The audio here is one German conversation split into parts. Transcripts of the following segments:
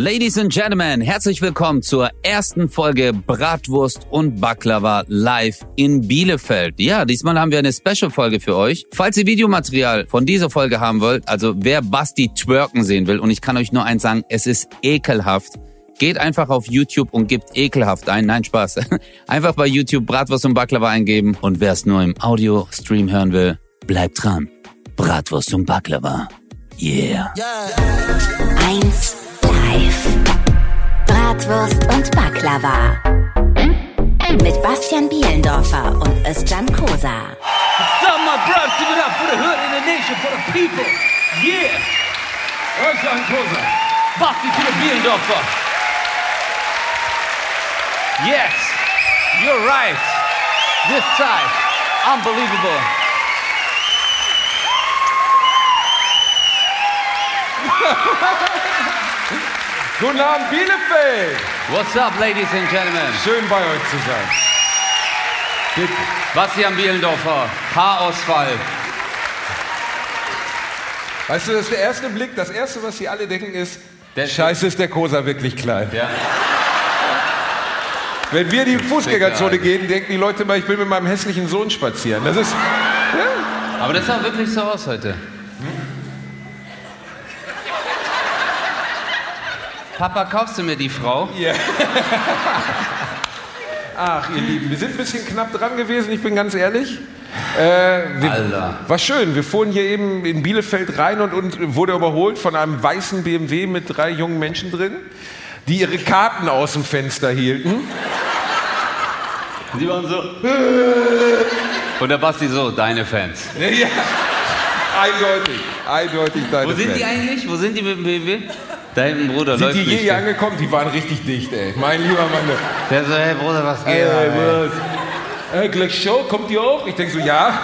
Ladies and Gentlemen, herzlich willkommen zur ersten Folge Bratwurst und Baklava live in Bielefeld. Ja, diesmal haben wir eine Special-Folge für euch. Falls ihr Videomaterial von dieser Folge haben wollt, also wer Basti twerken sehen will, und ich kann euch nur eins sagen, es ist ekelhaft. Geht einfach auf YouTube und gebt ekelhaft ein. Nein, Spaß. Einfach bei YouTube Bratwurst und Baklava eingeben. Und wer es nur im Audio-Stream hören will, bleibt dran. Bratwurst und Baklava. Yeah. Eins live. Bratwurst und Baklava. Mit Bastian Bielendorfer und Özcan Kosa. Some my brothers, give it up for the hood and the nation, for the people. Yeah. Özcan Kosa. Basti to the Bielendorfer. Yes, you're right. This time, unbelievable. Guten Abend, Bielefeld! What's up, ladies and gentlemen? Schön bei euch zu sein. Bitte. Bastian Bielendorfer, Haarausfall. Weißt du, das ist der erste Blick, das erste, was sie alle denken, ist, Der- scheiße, ist der Kosa wirklich klein. Ja. Wenn wir in die Fußgängerzone gehen, denken die Leute mal, ich bin mit meinem hässlichen Sohn spazieren. Das ist, Aber das sah wirklich so aus heute. Papa, kaufst du mir die Frau? ach ihr Lieben, wir sind ein bisschen knapp dran gewesen, ich bin ganz ehrlich. Äh, wir, Alter. War schön, wir fuhren hier eben in Bielefeld rein und, und wurde überholt von einem weißen BMW mit drei jungen Menschen drin, die ihre Karten aus dem Fenster hielten. Die waren so. Und der Basti so, deine Fans. Ja, eindeutig, eindeutig deine Wo sind die Fans. eigentlich? Wo sind die mit dem BMW? Hinten, Bruder, Sind läuft die hier gell? angekommen? Die waren richtig dicht, ey. Mein lieber Mann. Der so, hey Bruder, was geht? Ey, ey? was? Ey, gleich Show, kommt die auch? Ich denk so, ja.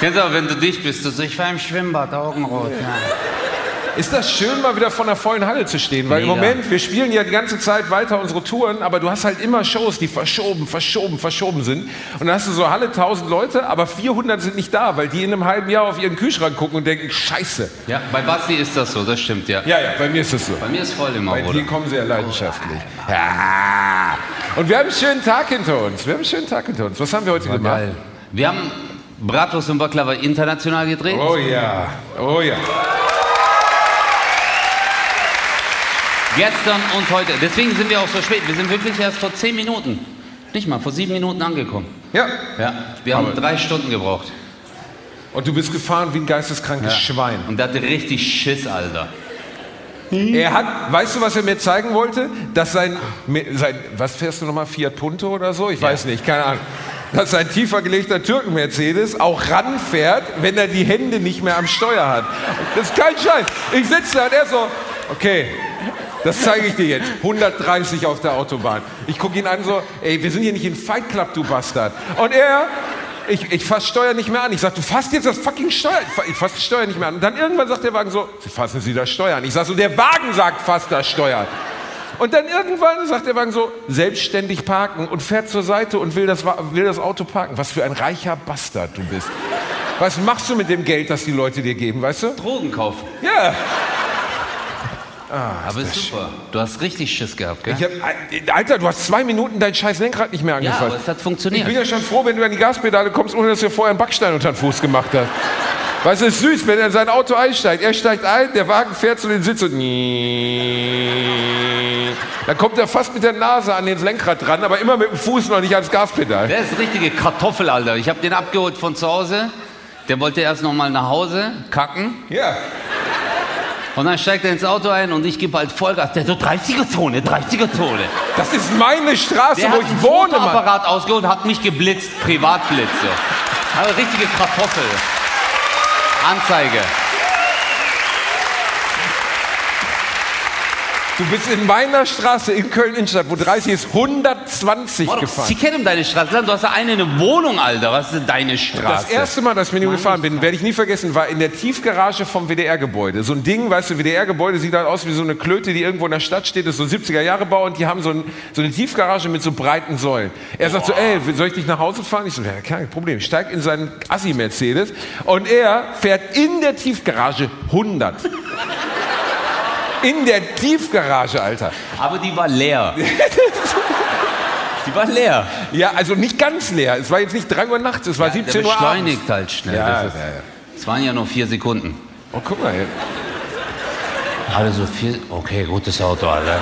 Kennst du auch, wenn du dich bist, du so, ich war im Schwimmbad, Augenrot. Ja. Ist das schön, mal wieder vor einer vollen Halle zu stehen? Weil im Mega. Moment, wir spielen ja die ganze Zeit weiter unsere Touren, aber du hast halt immer Shows, die verschoben, verschoben, verschoben sind. Und dann hast du so Halle 1000 Leute, aber 400 sind nicht da, weil die in einem halben Jahr auf ihren Kühlschrank gucken und denken, scheiße. ja, bei Basti ist das so, das stimmt, ja. Ja, ja, bei mir ist es so. Bei mir ist voll immer, Bei dir kommen sehr leidenschaftlich. Ja. Und wir haben einen schönen Tag hinter uns. Wir haben einen schönen Tag hinter uns. Was haben wir heute gemacht? Geil. Wir haben Bratwurst und Baklava international gedreht. Oh ja, oh ja. Gestern und heute. Deswegen sind wir auch so spät. Wir sind wirklich erst vor zehn Minuten, nicht mal, vor sieben Minuten angekommen. Ja. Ja, wir haben drei Stunden gebraucht. Und du bist gefahren wie ein geisteskrankes Schwein. Und der hatte richtig Schiss, Alter. Er hat, weißt du, was er mir zeigen wollte? Dass sein, sein was fährst du nochmal, Fiat Punto oder so? Ich weiß nicht, keine Ahnung. Dass sein tiefer gelegter Türken-Mercedes auch ranfährt, wenn er die Hände nicht mehr am Steuer hat. Das ist kein Scheiß. Ich sitze da und er so, okay, das zeige ich dir jetzt. 130 auf der Autobahn. Ich gucke ihn an so, ey, wir sind hier nicht in Fight Club, du Bastard. Und er, ich, ich fasse Steuer nicht mehr an. Ich sag, du fasst jetzt das fucking Steuer. Ich fa- Ich fasse Steuer nicht mehr an. Und dann irgendwann sagt der Wagen so, Sie fassen Sie das Steuer an. Ich sag so, der Wagen sagt, fass das Steuer an. Und dann irgendwann sagt der Wagen so, selbstständig parken und fährt zur Seite und will das, will das Auto parken. Was für ein reicher Bastard du bist. Was machst du mit dem Geld, das die Leute dir geben, weißt du? Drogenkauf. Ja. Aber ist super. Du hast richtig Schiss gehabt, gell? Ich hab, Alter, du hast zwei Minuten dein scheiß Lenkrad nicht mehr ja, angefasst. aber es hat Ich funktioniert. bin ja schon froh, wenn du an die Gaspedale kommst, ohne dass du vorher einen Backstein unter den Fuß gemacht hast. Weißt du, es ist süß, wenn er in sein Auto einsteigt. Er steigt ein, der Wagen fährt zu den Sitz und dann kommt er fast mit der Nase an den Lenkrad dran, aber immer mit dem Fuß noch nicht ans Gaspedal. Der ist richtige Kartoffel, Alter. Ich habe den abgeholt von zu Hause. Der wollte erst noch mal nach Hause kacken. Ja. Und dann steigt er ins Auto ein und ich gebe halt Vollgas. Der so 30er-Zone, 30er-Zone. Das ist meine Straße, Der wo hat ich wohne, Mann. Fotoapparat ausgeholt, hat mich geblitzt, Privatblitze. Also richtige Kartoffel. Anzeige. Du bist in meiner Straße in Köln-Innenstadt, wo 30 ist, 120 Sie gefahren. kennen deine Straße. Du hast ja eine, eine Wohnung, Alter. Was ist denn deine Straße? Das erste Mal, dass ich mit ihm gefahren bin, werde ich nie vergessen, war in der Tiefgarage vom WDR-Gebäude. So ein Ding, weißt du, WDR-Gebäude sieht halt aus wie so eine Klöte, die irgendwo in der Stadt steht, das ist so 70er-Jahre-Bau und die haben so, ein, so eine Tiefgarage mit so breiten Säulen. Er sagt so, ey, soll ich dich nach Hause fahren? Ich so, ja, kein Problem. Ich steig in seinen Assi-Mercedes und er fährt in der Tiefgarage 100. In der Tiefgarage, Alter. Aber die war leer. die war leer. Ja, also nicht ganz leer. Es war jetzt nicht 3 Uhr nachts, es war Der 17 Uhr abends. beschleunigt halt schnell. Ja, das ist, ja, ja. Es waren ja nur vier Sekunden. Oh, guck mal hier. Also vier. Okay, gutes Auto, Alter.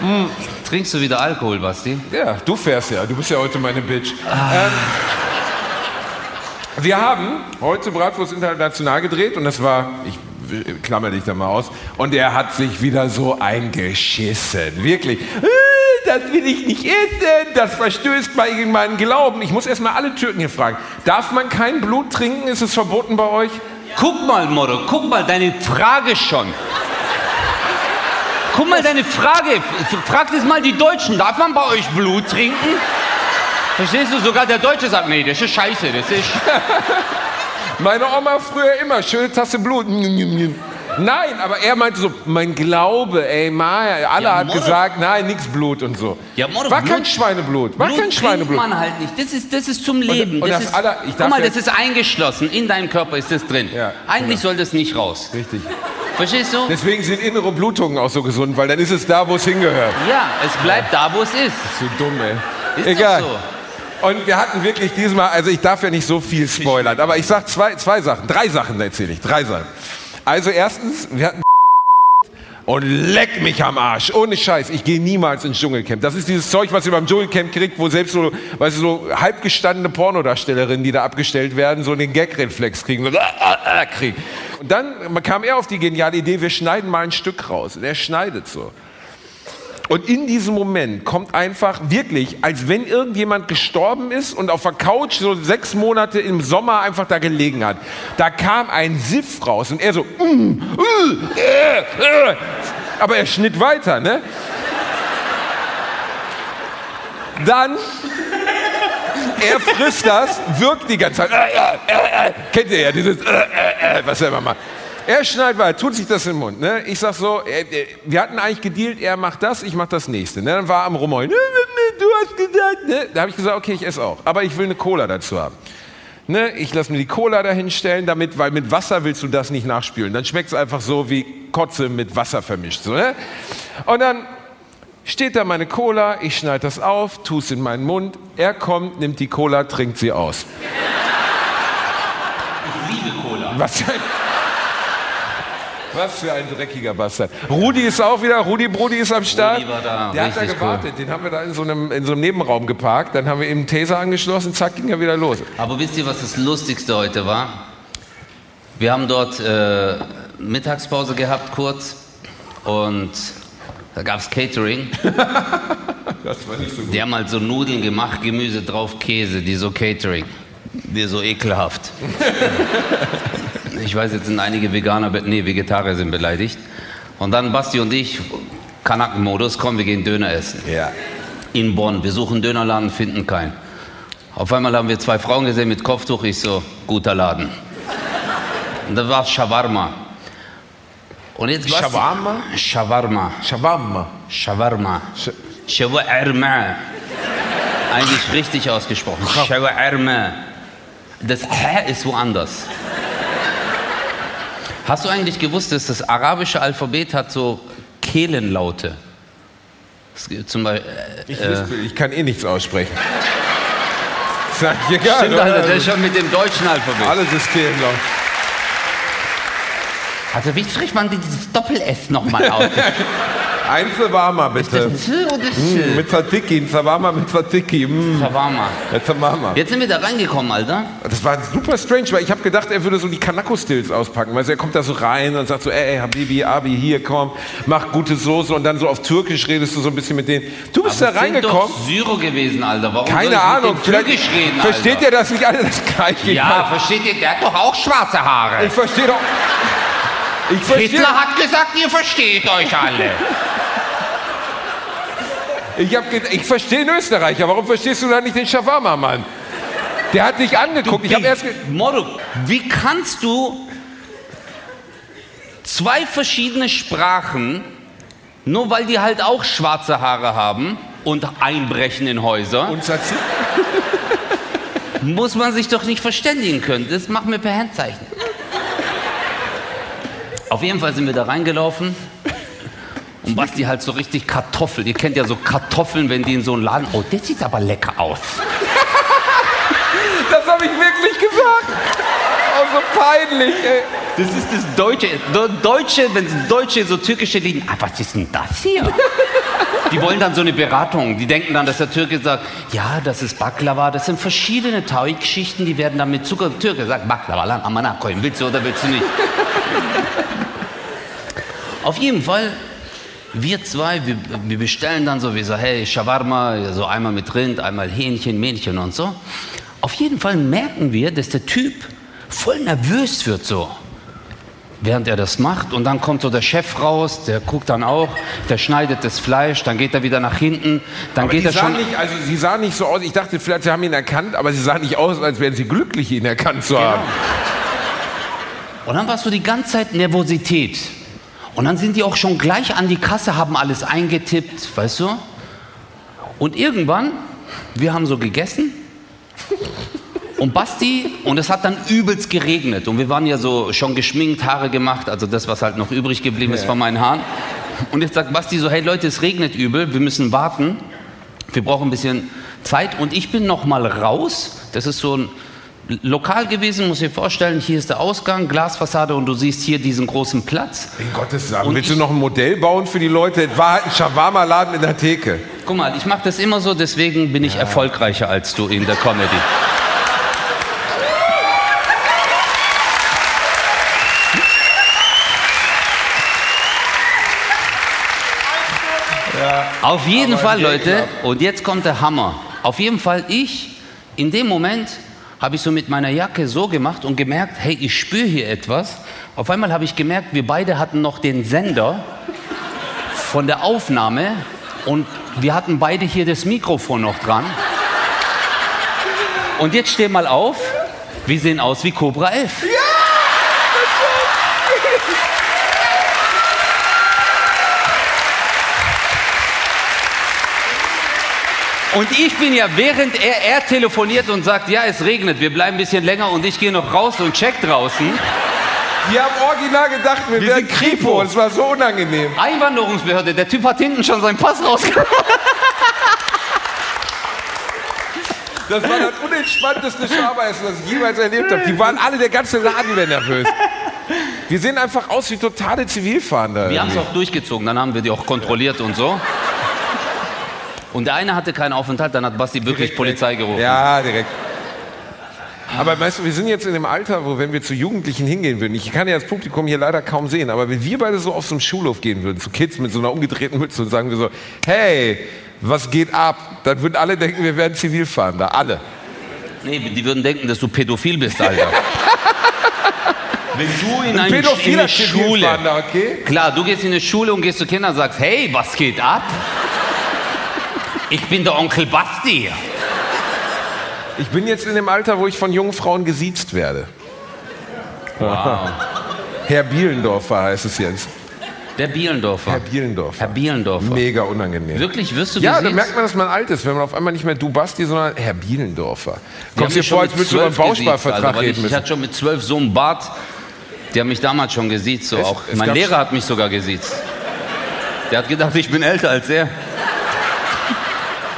Hm, Trinkst du wieder Alkohol, Basti? Ja, du fährst ja. Du bist ja heute meine Bitch. Ähm, wir haben heute Bratwurst International gedreht und das war, ich klammer dich da mal aus, und er hat sich wieder so eingeschissen. Wirklich. Äh, Das will ich nicht essen, das verstößt gegen meinen Glauben. Ich muss erstmal alle Türken hier fragen. Darf man kein Blut trinken? Ist es verboten bei euch? Guck mal, Moro, guck mal, deine Frage schon. Guck mal, deine Frage. Fragt es mal die Deutschen. Darf man bei euch Blut trinken? Verstehst du? Sogar der Deutsche sagt, nee, das ist scheiße, das ist... Meine Oma früher immer, schöne Tasse Blut. Nein, aber er meinte so, mein Glaube, ey, Maya, Allah Ja, hat gesagt, nein, nix Blut und so. Ja, Mord, war Blut- kein Schweineblut, war Blut kein Schweineblut. man halt nicht. Das ist, das ist zum Leben. und das das ist, ich guck mal, ja- das ist eingeschlossen. In deinem Körper ist das drin. Ja, Eigentlich soll das nicht raus. Richtig. Verstehst du? Deswegen sind innere Blutungen auch so gesund, weil dann ist es da, wo es hingehört. Ja, es bleibt da, wo es ist. So dumm, ey. Ist Egal. so. Und wir hatten wirklich diesmal, also ich darf ja nicht so viel spoilern, aber ich sag zwei, zwei Sachen, drei Sachen erzähle ich, drei Sachen. Also erstens, wir hatten und leck mich am Arsch, ohne Scheiß, ich gehe niemals ins Dschungelcamp. Das ist dieses Zeug, was ihr beim Dschungelcamp kriegt, wo selbst so, weißt du, so halbgestandene Pornodarstellerinnen, die da abgestellt werden, so den Gagreflex kriegen. So, äh, äh, äh, kriegen. Und dann kam er auf die geniale Idee, wir schneiden mal ein Stück raus. Und er schneidet so. Und in diesem Moment kommt einfach wirklich, als wenn irgendjemand gestorben ist und auf der Couch so sechs Monate im Sommer einfach da gelegen hat. Da kam ein Siff raus und er so, mm, uh, äh, äh. aber er schnitt weiter, ne? Dann, er frisst das, wirkt die ganze Zeit. Äh, äh, äh. Kennt ihr ja dieses, was er immer macht. Er schneidet weiter, tut sich das im Mund. Ne? Ich sag so, wir hatten eigentlich gedealt, er macht das, ich mach das nächste. Ne? Dann war er am ne, Du hast gesagt, ne? Da habe ich gesagt, okay, ich esse auch. Aber ich will eine Cola dazu haben. Ne? Ich lasse mir die Cola dahin stellen, damit, weil mit Wasser willst du das nicht nachspülen. Dann schmeckt es einfach so wie Kotze mit Wasser vermischt. So, ne? Und dann steht da meine Cola, ich schneide das auf, tue es in meinen Mund. Er kommt, nimmt die Cola, trinkt sie aus. Ich liebe Cola. Was was für ein dreckiger Bastard. Rudi ist auch wieder, Rudi Brudi ist am Start. Rudi war da, Der hat da gewartet, den haben wir da in so, einem, in so einem Nebenraum geparkt. Dann haben wir ihm einen Taser angeschlossen, zack, ging er wieder los. Aber wisst ihr, was das Lustigste heute war? Wir haben dort äh, Mittagspause gehabt kurz und da gab es Catering. Das war nicht so gut. Die haben halt so Nudeln gemacht, Gemüse drauf, Käse, die so Catering. Die so ekelhaft. Ich weiß, jetzt sind einige Veganer, nee, Vegetarier sind beleidigt. Und dann Basti und ich, Kanakenmodus, komm, wir gehen Döner essen. Ja. In Bonn. Wir suchen Dönerladen, finden keinen. Auf einmal haben wir zwei Frauen gesehen mit Kopftuch. Ich so, guter Laden. Und da war Shawarma. Und jetzt Basti- Shawarma? Shawarma. Shawarma. Shawarma. Sh- Shawarma. Eigentlich richtig ausgesprochen. Shawarma. Das H ist woanders. Hast du eigentlich gewusst, dass das arabische Alphabet hat so Kehlenlaute? Zum Beispiel, Ich, lispel, ich kann eh nichts aussprechen. Sag ich egal. Stimmt? Alter, das ist schon mit dem deutschen Alphabet. Alles ist Kirchenlaut. Also wie spricht man dieses Doppel-S nochmal aus? Ein Zawama bitte. Mm, mit Tzatziki, ein Zawama mit Tzatziki. Mm, Shawarma. Jetzt sind wir da reingekommen, Alter. Das war super strange, weil ich habe gedacht, er würde so die Kanako-Stills auspacken. Weißt du, er kommt da so rein und sagt so, ey, Habibi, Abi, hier, komm, mach gute Soße und dann so auf Türkisch redest du so ein bisschen mit denen. Du bist Aber da es sind reingekommen. doch Syro gewesen, Alter. Warum Keine mit Ahnung, Türkisch reden, versteht Alter? ihr das nicht alle das Gleiche? Ja, versteht ihr? Der hat doch auch schwarze Haare. Ich verstehe doch. Ich verstehe. Hitler hat gesagt, ihr versteht euch alle. Ich, hab ich verstehe den Österreicher. Warum verstehst du da nicht den Shawarma, Mann? Der hat dich angeguckt. Ich habe erst. Moro, wie kannst du zwei verschiedene Sprachen, nur weil die halt auch schwarze Haare haben und einbrechen in Häuser, Und Tzatziki? muss man sich doch nicht verständigen können. Das machen wir per Handzeichen. Auf jeden Fall sind wir da reingelaufen. Und Basti halt so richtig Kartoffeln. Ihr kennt ja so Kartoffeln, wenn die in so einen Laden. Oh, das sieht aber lecker aus. Das habe ich wirklich gesagt. Oh, so peinlich, ey. Das ist das Deutsche. Deutsche, wenn Deutsche so türkische lieben. Ah, was ist denn das hier? Die wollen dann so eine Beratung. Die denken dann, dass der Türke sagt, ja, das ist Baklava. Das sind verschiedene Teigschichten, die werden dann mit Zucker. Türke sagt Baklava, lan amana koyun. Willst du oder willst du nicht? Auf jeden Fall, wir zwei, wir, wir bestellen dann so, wir so, hey, Shawarma, so einmal mit Rind, einmal Hähnchen, Mähnchen und so. Auf jeden Fall merken wir, dass der Typ voll nervös wird so während er das macht. Und dann kommt so der Chef raus, der guckt dann auch, der schneidet das Fleisch, dann geht er wieder nach hinten, dann Aber geht er schon. nicht, also sie sahen nicht so aus. Ich dachte, vielleicht sie haben ihn erkannt, aber sie sahen nicht aus, als wären sie glücklich, ihn erkannt zu haben. Und dann war so die ganze Zeit Nervosität. Und dann sind die auch schon gleich an die Kasse, haben alles eingetippt, weißt du? Und irgendwann, wir haben so gegessen. Und Basti, und es hat dann übelst geregnet. Und wir waren ja so schon geschminkt, Haare gemacht, also das, was halt noch übrig geblieben ist von meinen Haaren. Und jetzt sagt Basti so, hey Leute, es regnet übel, wir müssen warten. Wir brauchen ein bisschen Zeit. Und ich bin noch mal raus. Das ist so ein Lokal gewesen, muss ich dir vorstellen. Hier ist der Ausgang, Glasfassade und du siehst hier diesen großen Platz. In Gottes Namen. Und Willst du noch ein Modell bauen für die Leute? Es war ein Shawarma-Laden in der Theke. Guck mal, ich mache das immer so, deswegen bin ich erfolgreicher als du in der Comedy. Auf jeden Fall, Leute, und jetzt kommt der Hammer. Auf jeden Fall, ich, in dem Moment, habe ich so mit meiner Jacke so gemacht und gemerkt, hey, ich spüre hier etwas. Auf einmal habe ich gemerkt, wir beide hatten noch den Sender von der Aufnahme und wir hatten beide hier das Mikrofon noch dran. Und jetzt steh mal auf, wir sehen aus wie Cobra 11. Und ich bin ja, während er, er telefoniert und sagt, ja, es regnet, wir bleiben ein bisschen länger und ich gehe noch raus und check draußen. Die haben original gedacht, wir, Wir wären sind Kripo. Kripo. Es war so unangenehm. Einwanderungsbehörde, der Typ hat hinten schon seinen Pass rausgeholt. Das war das unentspannteste Schaberessen, das ich jemals erlebt habe. Die waren alle, der ganze Laden wäre nervös. Wir sehen einfach aus wie totale Zivilfahnder. Wir haben es auch durchgezogen, dann haben wir die auch kontrolliert und so. Und der eine hatte keinen Aufenthalt, dann hat Basti wirklich Polizei gerufen. Ja, direkt. Aber weißt du, wir sind jetzt in dem Alter, wo wenn wir zu Jugendlichen hingehen würden, ich kann ja das Publikum hier leider kaum sehen, aber wenn wir beide so auf so einem Schulhof gehen würden, zu Kids mit so einer umgedrehten Mütze und sagen wir so, hey, was geht ab? Dann würden alle denken, wir wären Zivilfahnder. Alle. Nee, die würden denken, dass du pädophil bist, Alter. Wenn du in, Ein eine, in eine Schule, okay? klar, du gehst in eine Schule und gehst zu Kindern und sagst, hey, was geht ab? Ich bin der Onkel Basti. Ich bin jetzt in dem Alter, wo ich von jungen Frauen gesiezt werde. Herr Bielendorfer heißt es jetzt. Der Bielendorfer. Herr Bielendorfer. Herr Bielendorfer. Mega unangenehm. Wirklich, wirst du Ja, dann merkt man, dass man alt ist, wenn man auf einmal nicht mehr du Basti, sondern Herr Bielendorfer. Haben dir vor, als würdest du einen 12 gesiezt, Bausparvertrag weil reden ich, ich müssen. hatte schon mit zwölf so einen Bart, die haben mich damals schon gesiezt. So Es- auch. es Mein Lehrer hat mich sogar gesiezt. Der hat gedacht, ich bin älter als er.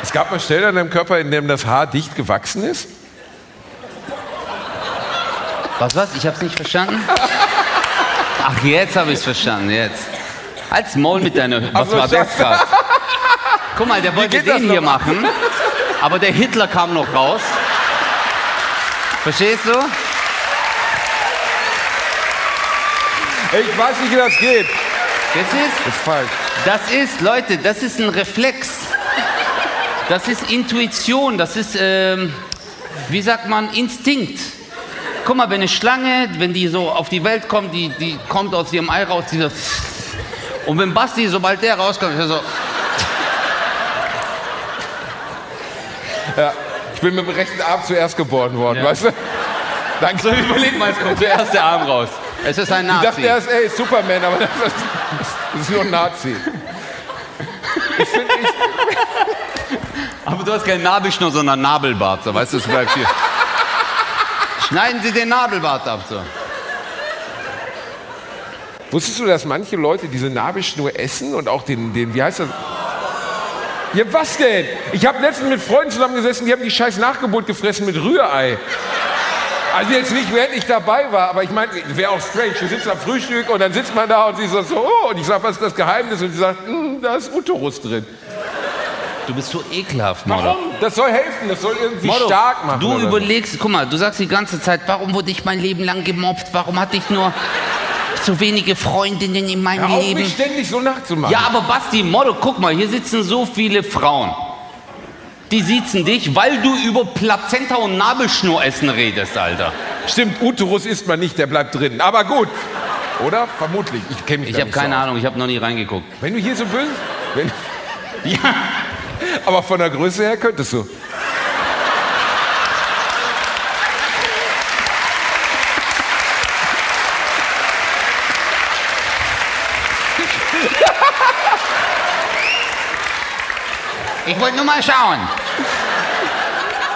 Es gab mal Stellen an deinem Körper, in dem das Haar dicht gewachsen ist. Was, was? Ich hab's nicht verstanden? Ach, jetzt habe ich es verstanden, jetzt. Halt's Maul mit deiner... Was Also, war das gerade? Guck mal, der wollte das den hier noch? machen, aber der Hitler kam noch raus. Verstehst du? Ich weiß nicht, wie das geht. Das ist, ist falsch. das ist, Leute, das ist ein Reflex. Das ist Intuition, das ist, ähm, wie sagt man, Instinkt. Guck mal, wenn eine Schlange, wenn die so auf die Welt kommt, die, die kommt aus ihrem Ei raus, die so und wenn Basti, sobald der rauskommt, ist er so, Ich bin mit dem rechten Arm zuerst geboren worden, Ja. weißt du? Danke. so überleg mal, es kommt zuerst der Arm raus. Es ist ein Ich dachte Nazi. erst, ey, Superman, aber das ist, das ist nur ein Nazi. Ich finde, ich, Aber du hast keinen Nabelschnur, sondern Nabelbart, so, weißt du, es bleibt hier. Schneiden Sie den Nabelbart ab, so. Wusstest du, dass manche Leute diese Nabelschnur essen und auch den, den wie heißt das? Ja, was denn? Ich habe letztens mit Freunden zusammengesessen, die haben die scheiß Nachgeburt gefressen mit Rührei. Also jetzt nicht, während ich dabei war, aber ich meine, wäre auch strange. Du sitzt am Frühstück und dann sitzt man da und sie sagt so, oh, und ich sage, was ist das Geheimnis? Und sie sagt, "Hm, da ist Uterus drin. Du bist so ekelhaft, Moro. Warum? Das soll helfen, das soll irgendwie Moro, stark machen. du überlegst, guck mal, du sagst die ganze Zeit, warum wurde ich mein Leben lang gemobbt? Warum hatte ich nur so wenige Freundinnen in meinem Hör auf, Leben? mich ständig so nachzumachen. Ja, aber Basti, Moro, guck mal, hier sitzen so viele Frauen. Die siezen dich, weil du über Plazenta und Nabelschnuressen redest, Alter. Stimmt, Uterus isst man nicht, der bleibt drin. Aber gut. Oder? Vermutlich. Ich kenne mich Ich habe so keine aus. Ahnung, ich habe noch nie reingeguckt. Wenn du hier so bist, wenn, Ja, aber von der Größe her könntest du. Ich wollte nur mal schauen.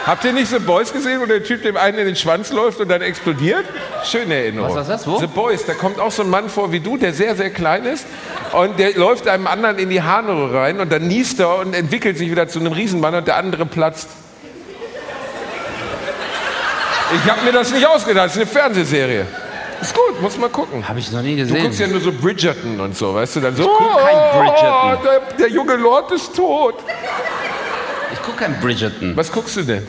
Habt ihr nicht The Boys gesehen, wo der Typ dem einen in den Schwanz läuft und dann explodiert? Schöne Erinnerung. Was war das? Wo? The Boys, da kommt auch so ein Mann vor wie du, der sehr, sehr klein ist. Und der läuft einem anderen in die Harnröhre rein und dann niest er und entwickelt sich wieder zu einem Riesenmann und der andere platzt. Ich habe mir das nicht ausgedacht, das ist eine Fernsehserie. Ist gut, muss mal gucken. Habe ich noch nie Du gesehen. guckst ja nur so Bridgerton und so, weißt du? Dann so, guck kein Bridgerton. Oh, der, der junge Lord ist tot. ich gucke kein Bridgerton. Was guckst du denn?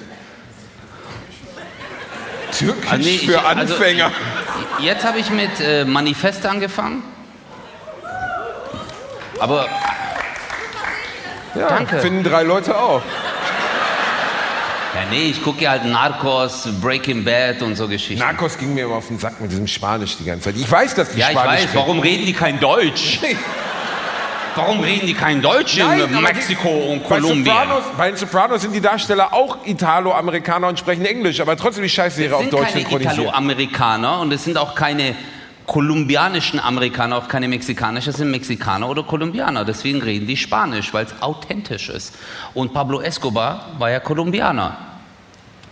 Türkisch Ah, nee, ich- für also- Anfänger. Jetzt habe ich mit äh, Manifest angefangen. Aber ja, danke. Finden drei Leute auch. Ja, nee, ich gucke ja halt Narcos, Breaking Bad und so Geschichten. Narcos ging mir immer auf den Sack mit diesem Spanisch die ganze Zeit. Ich weiß, dass die ja, ich Spanisch weiß. sprechen. Warum reden die kein Deutsch? Warum reden die kein Deutsch in Nein, Mexiko die- und Bei Kolumbien? Sopranos, bei den Sopranos sind die Darsteller auch Italo-Amerikaner und sprechen Englisch, aber trotzdem die Scheißserie Es auf sind Deutsch keine synchronisiert. Italo-Amerikaner und es sind auch keine kolumbianischen Amerikaner, auch keine mexikanischen, es sind Mexikaner oder Kolumbianer. Deswegen reden die Spanisch, weil es authentisch ist. Und Pablo Escobar war ja Kolumbianer.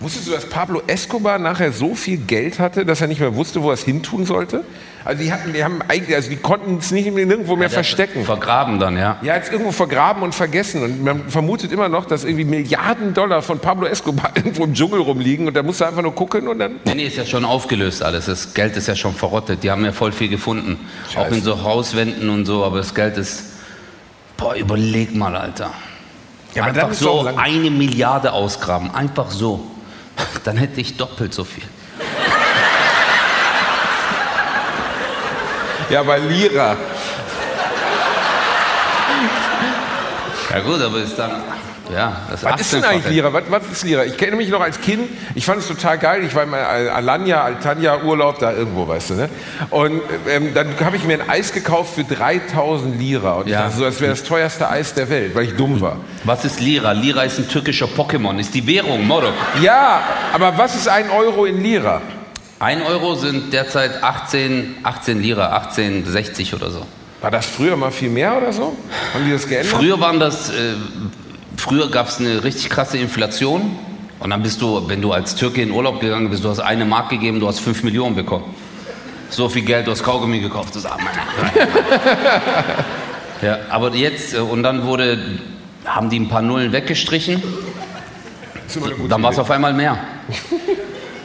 Wusstest du, dass Pablo Escobar nachher so viel Geld hatte, dass er nicht mehr wusste, wo er es hintun sollte? Also die hatten, die haben eigentlich, also die konnten es nicht nirgendwo mehr verstecken. Vergraben dann, ja. Ja, jetzt irgendwo vergraben und vergessen. Und man vermutet immer noch, dass irgendwie Milliarden Dollar von Pablo Escobar irgendwo im Dschungel rumliegen und da musst du einfach nur gucken und dann. Nee, nee, ist ja schon aufgelöst alles. Das Geld ist ja schon verrottet. Die haben ja voll viel gefunden. Auch in so Hauswänden und so, aber das Geld ist. Boah, überleg mal, Alter. Ja, Einfach so eine Milliarde ausgraben. Einfach so. Dann hätte ich doppelt so viel. Ja, bei Lira. Ja gut, aber ist dann. Ja, das Was ist denn 18-fache. eigentlich Lira? Was, was ist Lira? Ich kenne mich noch als Kind, ich fand es total geil. Ich war Al- Alanya, Altanya Urlaub, da irgendwo, weißt du, ne? Und ähm, dann habe ich mir ein Eis gekauft für 3000 Lira. Und ich Ja. dachte so, das wäre das teuerste Eis der Welt, weil ich dumm war. Was ist Lira? Lira ist ein türkischer Pokémon, ist die Währung, Morok. Ja, aber was ist ein Euro in Lira? Ein Euro sind derzeit 18, 18 Lira, 18,60 oder so. War das früher mal viel mehr oder so? Haben die das geändert? Früher waren das, äh, früher gab es eine richtig krasse Inflation. Und dann bist du, wenn du als Türke in Urlaub gegangen bist, du hast eine Mark gegeben, du hast 5 Millionen bekommen. So viel Geld, du hast Kaugummi gekauft. Das, Mann. ja, aber jetzt, äh, und dann wurde, haben die ein paar Nullen weggestrichen. Ist Dann war es auf einmal mehr.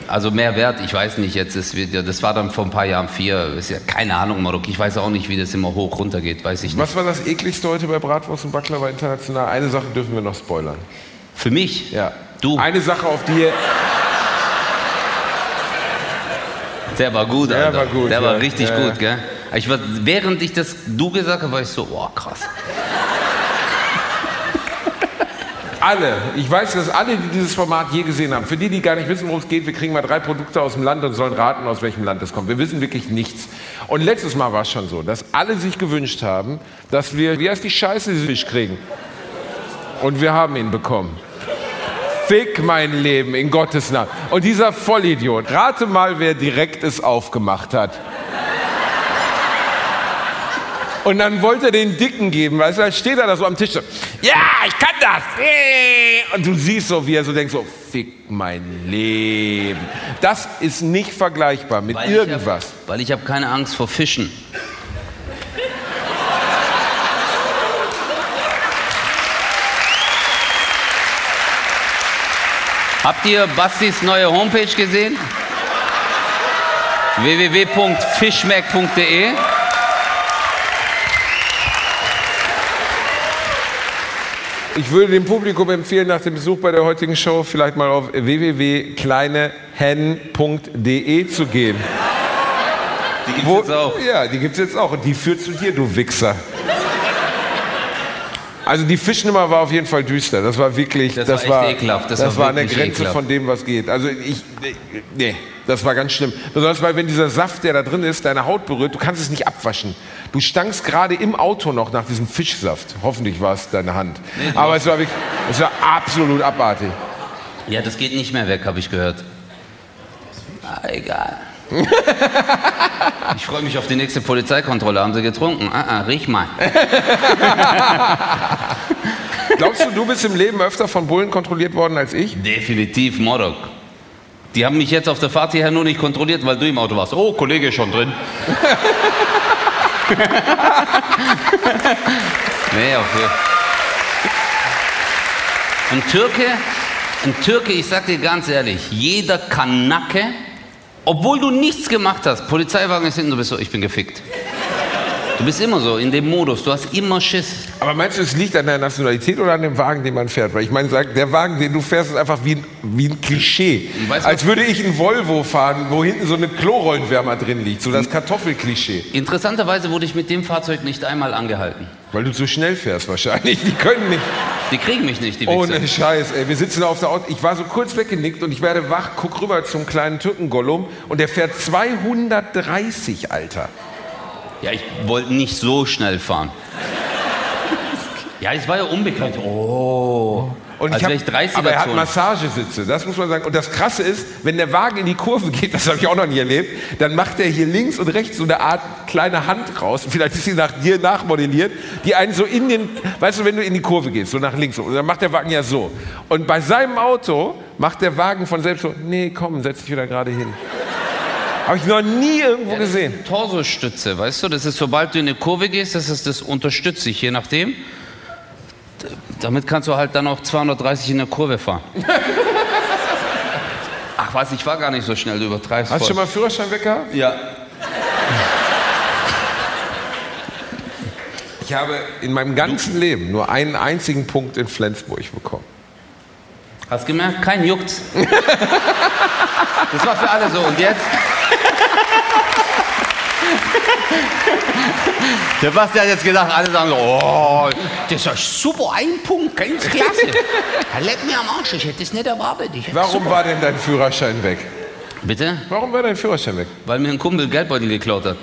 Also mehr wert, ich weiß nicht, jetzt ist wieder, das war dann vor ein paar Jahren vier, ist ja keine Ahnung, Marok, ich weiß auch nicht, wie das immer hoch runter geht, weiß ich nicht. Was war das ekligste heute bei Bratwurst und Baklava International? Eine Sache dürfen wir noch spoilern. Für mich? Ja. Du, Eine Sache, auf die der war gut, Der Alter. war gut, Der war ja. richtig ja. gut, gell? Ich war, während ich das du gesagt habe, war ich so, oh krass. Alle, ich weiß, dass alle, die dieses Format je gesehen haben, für die, die gar nicht wissen, worum es geht, wir kriegen mal drei Produkte aus dem Land und sollen raten, aus welchem Land es kommt. Wir wissen wirklich nichts. Und letztes Mal war es schon so, dass alle sich gewünscht haben, dass wir, wie heißt die Scheiße, diesen Fisch kriegen. Und wir haben ihn bekommen. Fick mein Leben, in Gottes Namen. Und dieser Vollidiot, rate mal, wer direkt es aufgemacht hat. Und dann wollte er den Dicken geben, weißt du, dann steht er da so am Tisch so, ja, ich kann das. Und du siehst so, wie er so denkt, so, fick mein Leben. Das ist nicht vergleichbar mit weil irgendwas. Ich hab, weil ich habe keine Angst vor Fischen. Habt ihr Bastis neue Homepage gesehen? www.fischmeck.de Ich würde dem Publikum empfehlen, nach dem Besuch bei der heutigen Show vielleicht mal auf www.kleinehen.de zu gehen. Die gibt's Wo- jetzt auch. Ja, die gibt's jetzt auch. Und die führt zu dir, du Wichser. Also die Fischnummer war auf jeden Fall düster. Das war wirklich, Das das, war war, ekelhaft. Das Das, war war an der Grenze ekelhaft. von dem, was geht. Also ich, nee, das war ganz schlimm. Besonders weil wenn dieser Saft, der da drin ist, deine Haut berührt, du kannst es nicht abwaschen. Du stankst gerade im Auto noch nach diesem Fischsaft. Hoffentlich war es deine Hand. Aber es war wirklich, es war absolut abartig. Ja, das geht nicht mehr weg, habe ich gehört. Ah, egal. Ich freue mich auf die nächste Polizeikontrolle. Haben Sie getrunken? Ah, ah, riech mal. Glaubst du, du bist im Leben öfter von Bullen kontrolliert worden als ich? Definitiv Morok. Die haben mich jetzt auf der Fahrt hierher nur nicht kontrolliert, weil du im Auto warst. Oh, Kollege ist schon drin. nee, jeden Ein Türke, ein Türke, ich sag dir ganz ehrlich, jeder Kanacke, obwohl du nichts gemacht hast, Polizeiwagen ist hinten, du bist so, ich bin gefickt. Du bist immer so, in dem Modus, du hast immer Schiss. Aber meinst du, es liegt an der Nationalität oder an dem Wagen, den man fährt? Weil ich meine, der Wagen, den du fährst, ist einfach wie ein, wie ein Klischee. Weißt du, Als würde ich einen Volvo fahren, wo hinten so eine Klorollenwärmer drin liegt. So das Kartoffelklischee. Interessanterweise wurde ich mit dem Fahrzeug nicht einmal angehalten. Weil du zu schnell fährst wahrscheinlich. Die können nicht. Die kriegen mich nicht, die Wichser. Ohne Scheiß, ey. Wir sitzen auf der Auto. Ich war so kurz weggenickt und ich werde wach, guck rüber zum kleinen Türkengollum und der fährt 230, Alter. Ja, ich wollte nicht so schnell fahren. Ja, es war ja unbekannt. Oh. Und Als ich hab, wäre ich 30er aber er hat. Massagesitze, das muss man sagen. Und das Krasse ist, wenn der Wagen in die Kurve geht, das habe ich auch noch nie erlebt, dann macht er hier links und rechts so eine Art kleine Hand raus. Vielleicht ist sie nach dir nachmodelliert, die einen so in den, weißt du, wenn du in die Kurve gehst, so nach links, und dann macht der Wagen ja so. Und bei seinem Auto macht der Wagen von selbst so, nee, komm, setz dich wieder gerade hin. Habe ich noch nie irgendwo gesehen. Torsostütze, weißt du? Das ist, sobald du in eine Kurve gehst, das ist das unterstützt sich, je nachdem. Damit kannst du halt dann auch 230 in der Kurve fahren. Ach was, ich war gar nicht so schnell, du übertreibst Hast du schon mal Führerschein weg gehabt? Ja. Ich habe in meinem ganzen Leben nur einen einzigen Punkt in Flensburg bekommen. Hast gemerkt? Kein juckt. Das war für alle so. Und jetzt? Der Basti hat jetzt gedacht, alle sagen so, oh, das ist super, ein Punkt, ganz klasse. Leck mir am Arsch, ich hätte es nicht erwartet. Warum war denn dein Führerschein weg? Bitte? Warum war dein Führerschein weg? Weil mir ein Kumpel Geldbeutel geklaut hat.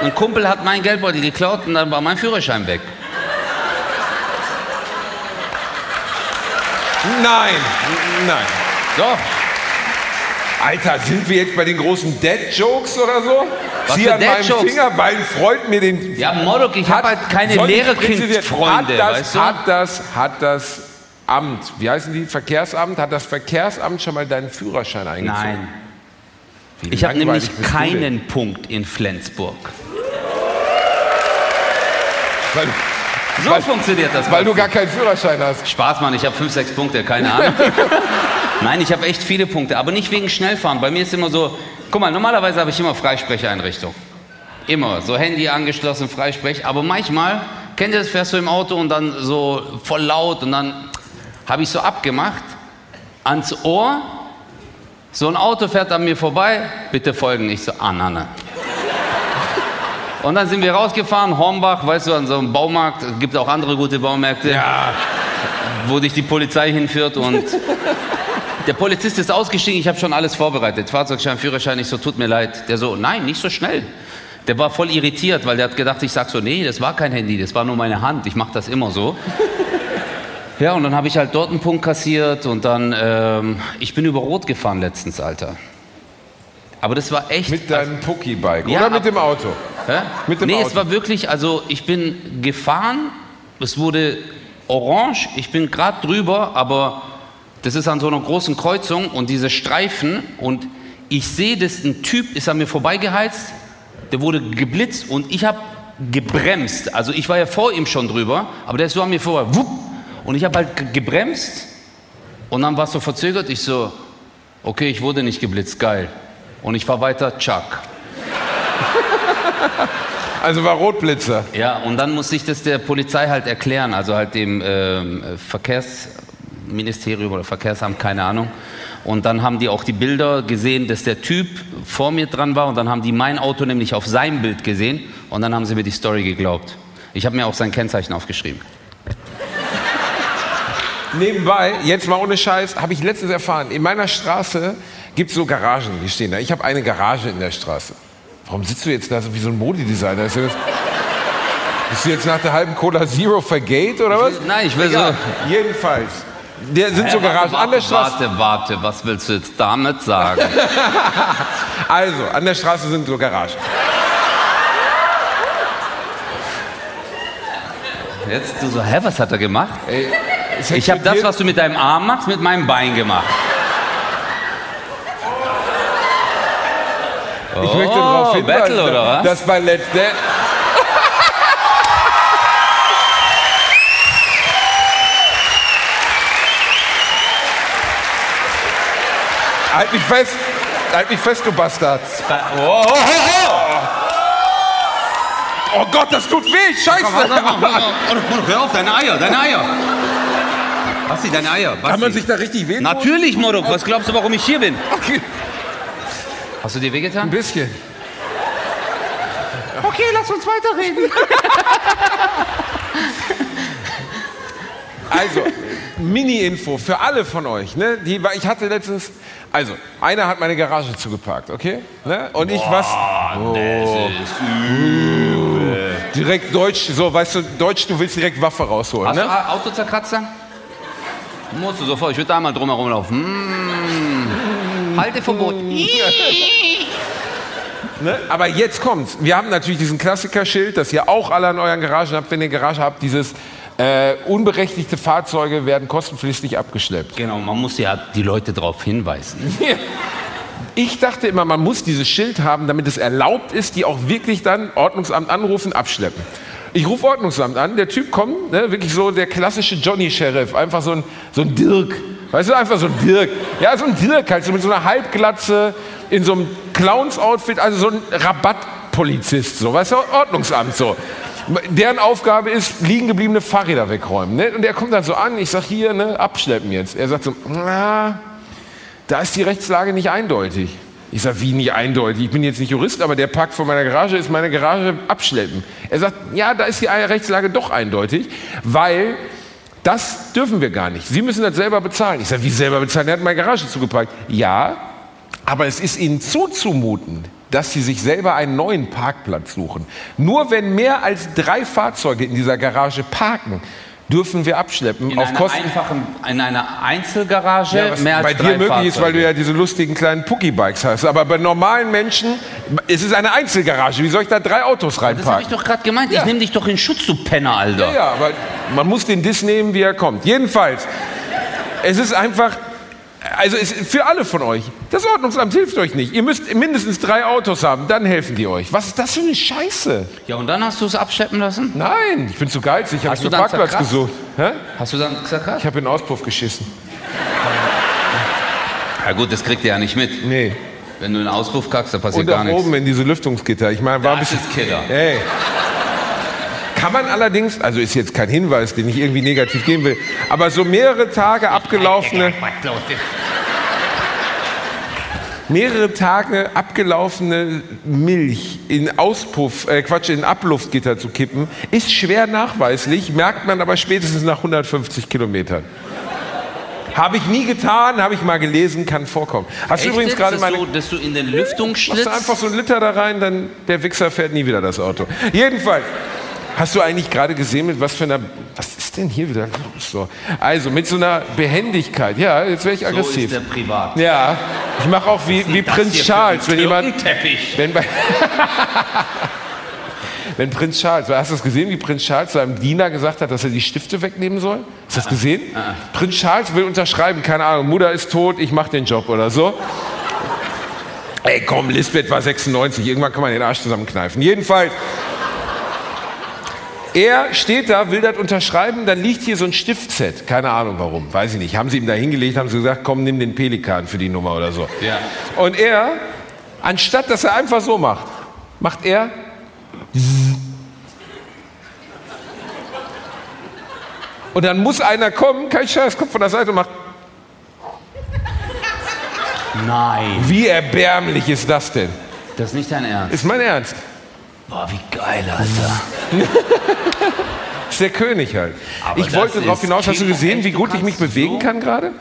Ein Kumpel hat meinen Geldbeutel geklaut und dann war mein Führerschein weg. Nein, nein. Doch. Alter, sind wir jetzt bei den großen Dead-Jokes oder so? Was Zieh für an meinem Dad-Jokes? Finger, weil ein Freund mir den... Ja, Morok, ich habe halt keine leere? Kindfreunde, hat das, weißt du? Hat das, hat das Amt, wie heißen die, Verkehrsamt, hat das Verkehrsamt schon mal deinen Führerschein eingezogen? Nein. Wie Ich habe nämlich keinen Punkt in Flensburg. Weil, So Weil- funktioniert das. weil du gar keinen Führerschein hast. Spaß, Mann, ich habe fünf, sechs Punkte, keine Ahnung. Nein, ich habe echt viele Punkte, aber nicht wegen Schnellfahren. Bei mir ist immer so, guck mal, normalerweise habe ich immer Freisprecheinrichtung. Immer, so Handy angeschlossen, Freisprech. Aber manchmal, kennt ihr das, fährst du im Auto und dann so voll laut und dann habe ich so abgemacht, ans Ohr, so ein Auto fährt an mir vorbei, bitte folgen. Ich so, ah, na, na. Und dann sind wir rausgefahren, Hornbach, weißt du, an so einem Baumarkt, es gibt auch andere gute Baumärkte Ja, wo dich die Polizei hinführt und der Polizist ist ausgestiegen, ich habe schon alles vorbereitet, Fahrzeugschein, Führerschein, ich so, tut mir leid. Der so, nein, nicht so schnell. Der war voll irritiert, weil der hat gedacht, ich sag so, nee, das war kein Handy, das war nur meine Hand, ich mache das immer so. Ja, und dann habe ich halt dort einen Punkt kassiert und dann, ähm, ich bin über Rot gefahren letztens, Alter. Aber das war echt... mit deinem Pucki-Bike Ja, oder mit dem Auto? Hä? Mit dem nee, Auto. es war wirklich, also ich bin gefahren, es wurde orange, ich bin gerade drüber, aber das ist an so einer großen Kreuzung und diese Streifen und ich sehe, dass ein Typ ist an mir vorbeigeheizt, der wurde geblitzt und ich habe gebremst. Also ich war ja vor ihm schon drüber, aber der ist so an mir vorbei. Wupp. Und ich habe halt ge- gebremst und dann war es so verzögert. Ich so, okay, ich wurde nicht geblitzt, geil. Und ich fahr weiter, Chuck. Also war Rotblitzer. Ja, und dann musste ich das der Polizei halt erklären, also halt dem ähm, Verkehrsministerium oder Verkehrsamt, keine Ahnung. Und dann haben die auch die Bilder gesehen, dass der Typ vor mir dran war und dann haben die mein Auto nämlich auf seinem Bild gesehen und dann haben sie mir die Story geglaubt. Ich habe mir auch sein Kennzeichen aufgeschrieben. Nebenbei, jetzt mal ohne Scheiß, habe ich letztens erfahren, in meiner Straße gibt es so Garagen, die stehen da. Ich habe eine Garage in der Straße. Warum sitzt du jetzt da so wie so ein Modedesigner? Ist das- Bist du jetzt nach der halben Cola Zero vergate oder was? nein, ich will Egal. Jedenfalls. Der sind so Garagen an der Straße. Warte, warte, was willst du jetzt damit sagen? Also, an der Straße sind so Garagen. Jetzt du so, hä, was hat er gemacht? Ey, Ich habe das, was du mit deinem Arm machst, mit meinem Bein gemacht. Ich möchte darauf Oh, hinweisen, Battle, oder was? dass bei Let's Dance... halt mich fest! Halt mich fest, du Bastard! Oh, oh, oh, Oh Gott, das tut weh! Scheiße! Hör auf, deine Eier, deine Eier. Basti, deine Eier. Basti. Kann man sich da richtig weh tun? Natürlich, Morok. Was glaubst du, warum ich hier bin? Okay. Hast du dir wehgetan? Ein bisschen. Okay, lass uns weiterreden. Also, Mini-Info für alle von euch. Ne? Die, ich hatte letztens, also, einer hat meine Garage zugeparkt, okay? Ne? Und ich was. Oh. Direkt Deutsch, so, weißt du, Deutsch, du willst direkt Waffe rausholen. Hast Ne? du Autozerkratzer? Musst du sofort. Ich würde da einmal drumherum laufen. Mm. Halteverbot. Ne? Aber jetzt kommt's. Wir haben natürlich diesen Klassikerschild, das ihr auch alle an euren Garagen habt, wenn ihr eine Garage habt, dieses äh, unberechtigte Fahrzeuge werden kostenpflichtig abgeschleppt. Genau, man muss ja die Leute darauf hinweisen. Ich dachte immer, man muss dieses Schild haben, damit es erlaubt ist, die auch wirklich dann Ordnungsamt anrufen, abschleppen. Ich rufe Ordnungsamt an, der Typ kommt, ne, wirklich so der klassische Johnny-Sheriff, einfach so ein, so ein Dirk. Weißt du, einfach so ein Dirk. Ja, so ein Dirk halt, so mit so einer Halbglatze, in so einem Clowns-Outfit, also so ein Rabattpolizist, so, weißt du, Ordnungsamt so. Deren Aufgabe ist, liegen gebliebene Fahrräder wegräumen. Ne? Und der kommt dann so an, ich sag hier, ne, abschleppen jetzt. Er sagt so, na, da ist die Rechtslage nicht eindeutig. Ich sage, wie nicht eindeutig? Ich bin jetzt nicht Jurist, aber der Park vor meiner Garage ist meine Garage abschleppen. Er sagt, ja, da ist die Rechtslage doch eindeutig, weil das dürfen wir gar nicht. Sie müssen das selber bezahlen. Ich sage, wie selber bezahlen? Er hat meine Garage zugeparkt. Ja, aber es ist Ihnen zuzumuten, dass Sie sich selber einen neuen Parkplatz suchen. Nur wenn mehr als drei Fahrzeuge in dieser Garage parken, dürfen wir abschleppen In auf einer Kosten einfachen, in einer Einzelgarage ja, was mehr als bei drei dir möglich ist, weil du Fahrzeuge. ja diese lustigen kleinen Pucki-Bikes hast. Aber bei normalen Menschen, es ist eine Einzelgarage. Wie soll ich da drei Autos Das habe ich doch gerade gemeint. Ja. Ich nehme dich doch in Schutz, du Penner, Alter. Ja, ja, aber man muss den Diss nehmen, wie er kommt. Jedenfalls, es ist einfach, also für alle von euch, das Ordnungsamt hilft euch nicht. Ihr müsst mindestens drei Autos haben, dann helfen die euch. Was ist das für eine Scheiße? Ja, und dann hast du es abschleppen lassen? Nein, ich bin zu geizig, ich habe Hast einen du dann Parkplatz zerkratzt? gesucht. Hä? Hast du dann gesagt? Ich habe in den Auspuff geschissen. Ja gut, das kriegt ihr ja nicht mit. Nee. Wenn du in den Auspuff kackst, da passiert Und gar nichts. oben in diese Lüftungsgitter. Ich meine, war ein Das bisschen... ist Killer. Hey. Kann man allerdings, also ist jetzt kein Hinweis, den ich irgendwie negativ geben will, aber so mehrere Tage abgelaufene, mehrere Tage abgelaufene Milch in Auspuff, äh Quatsch, in Abluftgitter zu kippen, ist schwer nachweislich, merkt man aber spätestens nach 150 Kilometern. Habe ich nie getan, habe ich mal gelesen, kann vorkommen. Hast du Echt übrigens jetzt, gerade meine du, dass du in den Lüftungsschlitz... Machst du einfach so einen Liter da rein, dann der Wichser fährt nie wieder das Auto. Jedenfalls, hast du eigentlich gerade gesehen, mit was für einer. Was ist denn hier wieder los? So. Also, mit so einer Behendigkeit. Ja, jetzt wäre ich so aggressiv. ist der privat. ja, ich mache auch wie, wie Prinz Charles, wenn jemand. Türkenteppich. Wenn, bei wenn Prinz Charles, hast du das gesehen, wie Prinz Charles seinem Diener gesagt hat, dass er die Stifte wegnehmen soll? Hast du das gesehen? Prinz Charles will unterschreiben, keine Ahnung, Mutter ist tot, ich mache den Job oder so. Ey, komm, Lisbeth war 96, irgendwann kann man den Arsch zusammenkneifen. Jedenfalls, Er steht da, will das unterschreiben, dann liegt hier so ein Stiftset. Keine Ahnung warum, weiß ich nicht. Haben sie ihm da hingelegt, haben sie gesagt, komm, nimm den Pelikan für die Nummer oder so. Ja. Und er, anstatt dass er einfach so macht, macht er. Und dann muss einer kommen, kein Scheiß, kommt von der Seite und macht. Nein. Wie erbärmlich ist das denn? Das ist nicht dein Ernst. Ist mein Ernst. Boah, wie geil, Alter. Ist der König halt. Aber ich das wollte darauf hinaus, hast du gesehen, wie gut ich mich bewegen so- kann gerade?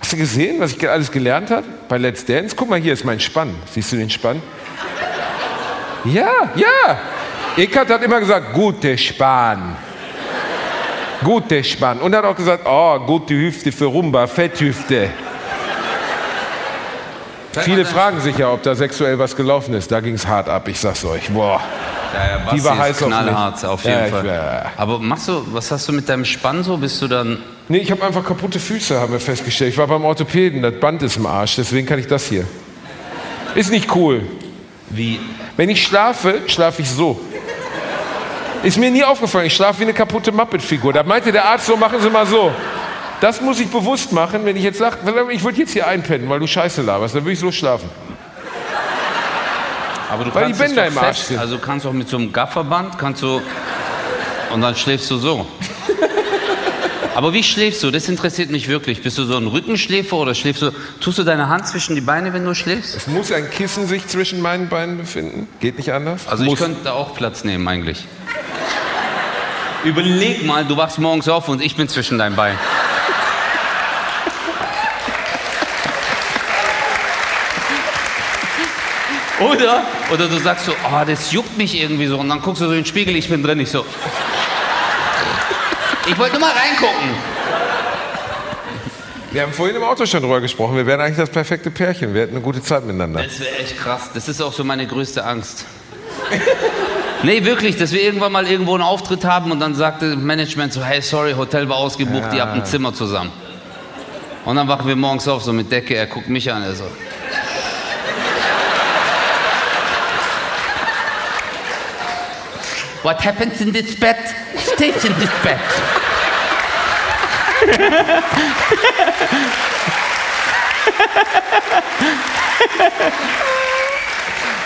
Hast du gesehen, was ich alles gelernt habe bei Let's Dance? Guck mal, hier ist mein Spann. Siehst du den Spann? Ja, ja. Eckart hat immer gesagt, gute Spann. Gute Spann. Und er hat auch gesagt, oh, gute Hüfte für Rumba, Fetthüfte. Viele fragen sich ja, ob da sexuell was gelaufen ist. Da ging es hart ab, ich sag's euch. Boah. Ja, Die war heiß auf knallhart, auf jeden Fall. wär- Aber machst du, was hast du mit deinem Spann so? Bist du dann. Nee, ich habe einfach kaputte Füße, haben wir festgestellt. Ich war beim Orthopäden, das Band ist im Arsch, deswegen kann ich das hier. Ist nicht cool. Wie? Wenn ich schlafe, schlafe ich so. Ist mir nie aufgefallen, ich schlafe wie eine kaputte Muppet-Figur. Da meinte der Arzt so, machen Sie mal so. Das muss ich bewusst machen, wenn ich jetzt sage, ich würde jetzt hier einpennen, weil du Scheiße laberst, dann würde ich so schlafen. Aber du Weil kannst die Bänder im Arsch sind. Also kannst du auch mit so einem Gafferband, kannst du. Und dann schläfst du so. Aber wie schläfst du? Das interessiert mich wirklich. Bist du so ein Rückenschläfer oder schläfst du. Tust du deine Hand zwischen die Beine, wenn du schläfst? Es muss ein Kissen sich zwischen meinen Beinen befinden. Geht nicht anders. Also ich muss. könnte da auch Platz nehmen eigentlich. Überleg mal, du wachst morgens auf und ich bin zwischen deinen Beinen. Oder? Oder du sagst so, oh, das juckt mich irgendwie so. Und dann guckst du so in den Spiegel, ich bin drin, ich so. Ich wollte nur mal reingucken. Wir haben vorhin im Auto schon drüber gesprochen. Wir wären eigentlich das perfekte Pärchen. Wir hätten eine gute Zeit miteinander. Das wäre echt krass. Das ist auch so meine größte Angst. Nee, wirklich, dass wir irgendwann mal irgendwo einen Auftritt haben und dann sagte Management so, hey, sorry, Hotel war ausgebucht, ihr habt ein Zimmer zusammen. Und dann wachen wir morgens auf, so mit Decke, er guckt mich an, er so. What happens in this bed stays in this bed.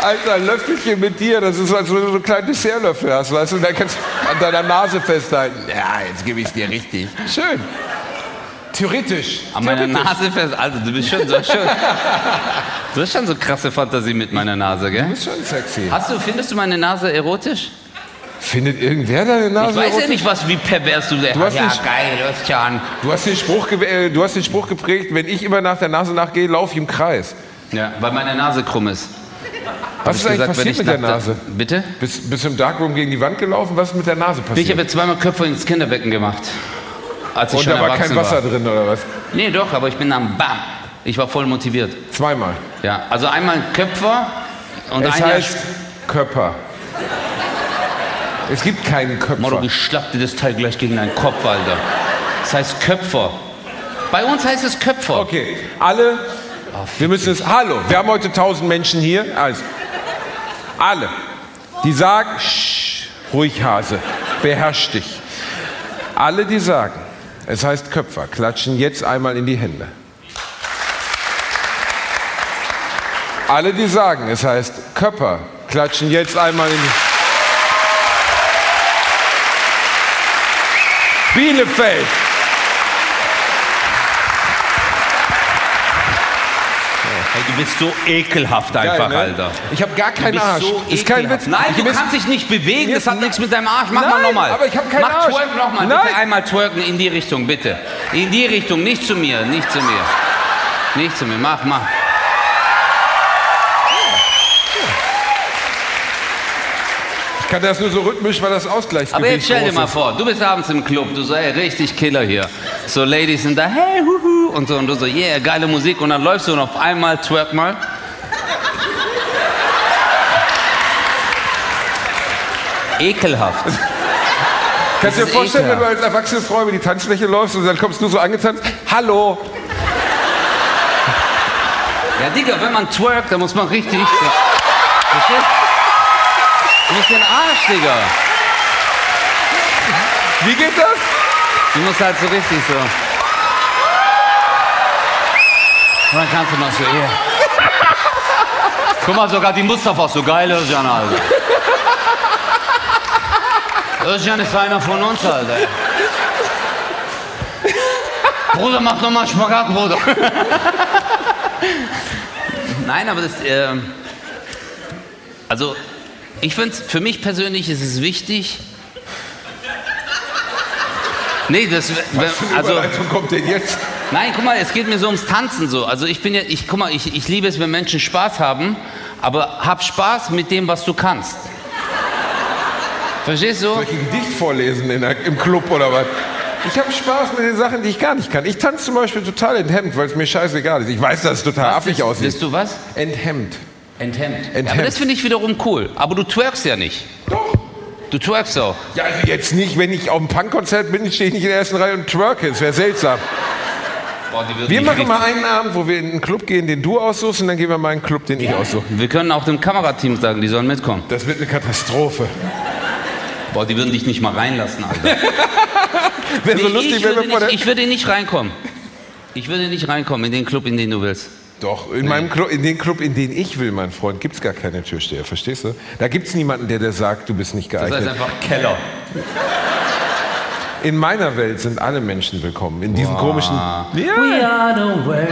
Alter, ein Löffelchen mit dir, das ist, als wenn du so einen kleinen Dessertlöffel hast, weißt du, und dann kannst du an deiner Nase festhalten. Ja, jetzt gebe ich es dir richtig. Schön. Theoretisch. An meiner. Nase fest. Also du bist schon, hast schon, du hast schon so krasse Fantasie mit meiner Nase, gell? Du bist schon sexy. Hast du, findest du meine Nase erotisch? Findet irgendwer deine Nase Ich weiß ja nicht, was, wie pervers du der Du hast Ja, nicht- geil, ein. Du hast, den Spruch, äh, du hast den Spruch geprägt, wenn ich immer nach der Nase nachgehe, laufe ich im Kreis. Ja, weil meine Nase krumm ist. Was ist eigentlich passiert mit der Nase? Bitte? Bist, bist du im Darkroom gegen die Wand gelaufen? Was ist mit der Nase Ich passiert? habe jetzt zweimal Köpfe ins Kinderbecken gemacht. Als ich Und schon da war kein Wasser drin, oder was? Nee, doch, aber ich bin dann BAM. Ich war voll motiviert. Zweimal. Ja, also einmal Köpfer und Es ein Jahr heißt Körper. Es gibt keinen Köpfer. ich schlapp dir das Teil gleich gegen deinen Kopf, Alter. Das heißt Köpfer. Bei uns heißt es Köpfer. Okay, alle, wir müssen es, hallo, wir haben heute 1000 Menschen hier, also, alle, die sagen, ruhig Hase, beherrsch dich. Alle, die sagen, es heißt Köpfer, klatschen jetzt einmal in die Hände. Alle, die sagen, es heißt Köpfer, klatschen jetzt einmal in die Bielefeld. Hey, du bist so ekelhaft einfach, Geil, ne? Alter. Ich habe gar keinen Arsch. so ist kein. Witz. Nein, ich du kannst dich nicht bewegen, das hat nichts mit deinem Arsch. Mach mal Nein, nochmal. aber ich hab keinen Mach Arsch. Twerk nochmal, bitte einmal twerken in die Richtung, bitte. In die Richtung, nicht zu mir, nicht zu mir. Nicht zu mir, mach, mach. Kann das nur so rhythmisch, weil das Ausgleichsgewicht Aber jetzt stell dir mal vor, du bist abends im Club, du so, ey, richtig Killer hier. So Ladies sind da, hey, huhu, und so, und du so, yeah, geile Musik, und dann läufst du und auf einmal twerk mal. Ekelhaft. Kannst du dir vorstellen, wenn du ekelhaft. als erwachsene Frau über die Tanzfläche läufst und dann kommst du so angetanzt, hallo, Ja, Digga, wenn man twerkt, dann muss man richtig. Verstehst? Du musst den Arsch, Digga. Wie geht das? Du musst halt so richtig so. Und dann kannst du noch so, hier. Guck mal, sogar die Mustafa so geil, Özcan, Alter. Özcan ist einer von uns, Alter. Bruder, mach doch mal Spagat, Bruder. Nein, aber das, ähm, also, ich finde, für mich persönlich ist es wichtig. Nee, das, Was für also, kommt denn jetzt? Nein, guck mal, es geht mir so ums Tanzen so. Also ich bin ja, ich guck mal, ich, ich liebe es, wenn Menschen Spaß haben, aber hab Spaß mit dem, was du kannst. Verstehst du? Soll ich ein Gedicht vorlesen in der, im Club oder was? Ich habe Spaß mit den Sachen, die ich gar nicht kann. Ich tanze zum Beispiel total enthemmt, weil es mir scheißegal ist. Ich weiß, dass es total affig bist, aussieht. Bist du was? Enthemmt. Enthemmt. Enthemmt. Ja, aber das finde ich wiederum cool. Aber du twerkst ja nicht. Doch. Du twerkst auch. Ja, also jetzt nicht, wenn ich auf einem Punkkonzert bin, stehe ich nicht in der ersten Reihe und twerke. Das wäre seltsam. Boah, Wir machen richtig- mal einen Abend, wo wir in einen Club gehen, den du aussuchst, und dann gehen wir mal in einen Club, den ich aussuche. Wir können auch dem Kamerateam sagen, die sollen mitkommen. Das wird eine Katastrophe. Boah, die würden dich nicht mal reinlassen, Alter. Wäre so Nee, lustig, ich, wenn würde wir vor der... ich würde nicht reinkommen. Ich würde nicht reinkommen in den Club, in den du willst. Doch, in, meinem Club, in den Club, in den ich will, mein Freund, gibt es gar keine Türsteher, verstehst du? Da gibt es niemanden, der dir sagt, du bist nicht Das heißt geeignet. einfach Keller. In meiner Welt sind alle Menschen willkommen. In diesem komischen... Ja. We are the world.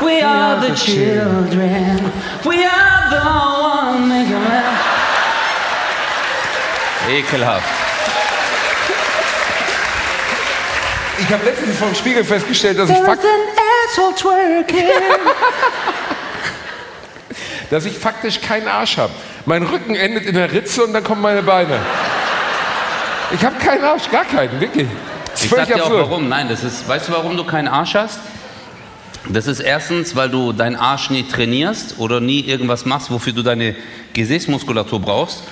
We are the children. We are the one. Ekelhaft. Ich habe letztens vom Spiegel festgestellt, dass ich, There's fakt, an asshole twerking. dass ich faktisch keinen Arsch habe. Mein Rücken endet in der Ritze und dann kommen meine Beine. Ich habe keinen Arsch, gar keinen, wirklich. Das ist Ich sag völlig dir auch absurd. warum. Nein, das ist, weißt du, warum du keinen Arsch hast? Das ist erstens, weil du deinen Arsch nie trainierst oder nie irgendwas machst, wofür du deine Gesäßmuskulatur brauchst.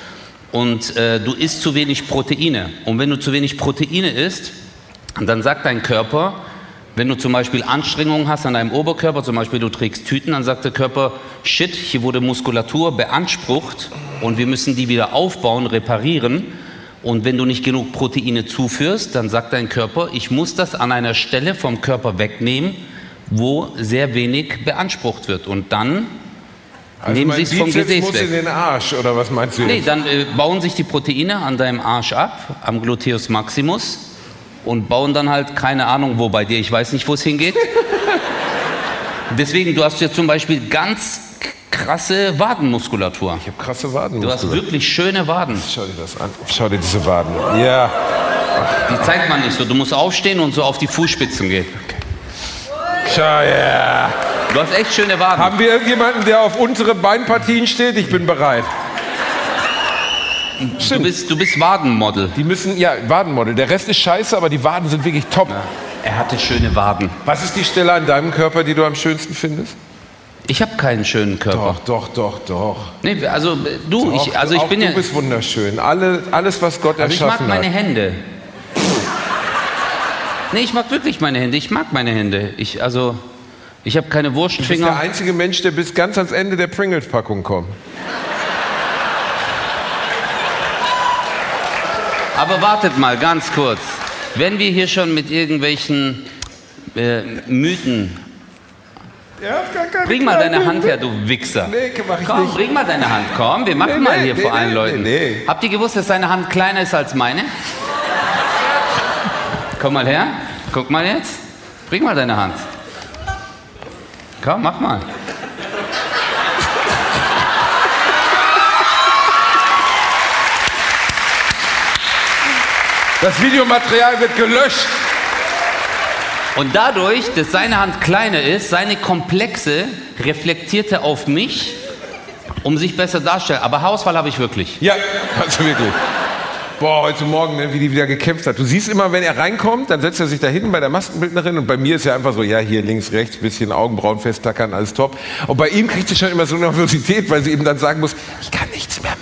Und äh, du isst zu wenig Proteine. Und wenn du zu wenig Proteine isst, dann sagt dein Körper, wenn du zum Beispiel Anstrengungen hast an deinem Oberkörper, zum Beispiel du trägst Tüten, dann sagt der Körper, shit, hier wurde Muskulatur beansprucht und wir müssen die wieder aufbauen, reparieren. Und wenn du nicht genug Proteine zuführst, dann sagt dein Körper, ich muss das an einer Stelle vom Körper wegnehmen, wo sehr wenig beansprucht wird. Und dann Also nehmen sie es vom Gesäß muss in weg. den Arsch, oder was meinst du Nee, dann äh, bauen sich die Proteine an deinem Arsch ab, am Gluteus maximus und bauen dann halt keine Ahnung wo bei dir. Ich weiß nicht, wo es hingeht. Deswegen, du hast ja zum Beispiel ganz krasse Wadenmuskulatur. Ich habe krasse Waden. Du hast wirklich schöne Waden. Schau dir das an. Schau dir diese Waden an. Ja. Die zeigt man nicht so. Du musst aufstehen und so auf die Fußspitzen gehen. Schau, ja. Du hast echt schöne Waden. Haben wir irgendjemanden, der auf unsere Beinpartien steht? Ich bin bereit. Du bist, du bist Wadenmodel. Die müssen, ja, Wadenmodel. Der Rest ist scheiße, aber die Waden sind wirklich top. Er hatte schöne Waden. Was ist die Stelle an deinem Körper, die du am schönsten findest? Ich habe keinen schönen Körper. Doch, doch, doch, doch. Nee, also äh, du, Doch, ich, also ich bin du ja. bist wunderschön. Alle, alles, was Gott Also ich mag erschaffen meine hat. Hände. Nee, ich mag wirklich meine Hände. Ich mag meine Hände. Ich, also, ich habe keine Du bist der Wurstfinger. einzige Mensch, der bis ganz ans Ende der Pringles-Packung kommt. Aber wartet mal, ganz kurz. Wenn wir hier schon mit irgendwelchen äh, Mythen. Ja, gar keine Bring mal deine Hand her, du Wichser. Nee, mach ich Komm, nicht. bring mal deine Hand. Komm, wir machen Nee, mal hier nee, vor allen Leuten. nee, nee. Habt ihr gewusst, dass deine Hand kleiner ist als meine? Komm mal her. Guck mal jetzt. Bring mal deine Hand. Komm, mach mal. Das Videomaterial wird gelöscht. Und dadurch, dass seine Hand kleiner ist, seine Komplexe reflektiert er auf mich, um sich besser darstellen. Aber Haarausfall habe ich wirklich. Ja, also wirklich. Boah, heute Morgen, ne, wie die wieder gekämpft hat. Du siehst immer, wenn er reinkommt, dann setzt er sich da hinten bei der Maskenbildnerin und bei mir ist er einfach so, ja, hier links, rechts, bisschen Augenbrauen festtackern, alles top. Und bei ihm kriegt sie schon immer so Nervosität, weil sie eben dann sagen muss, ich kann nichts mehr.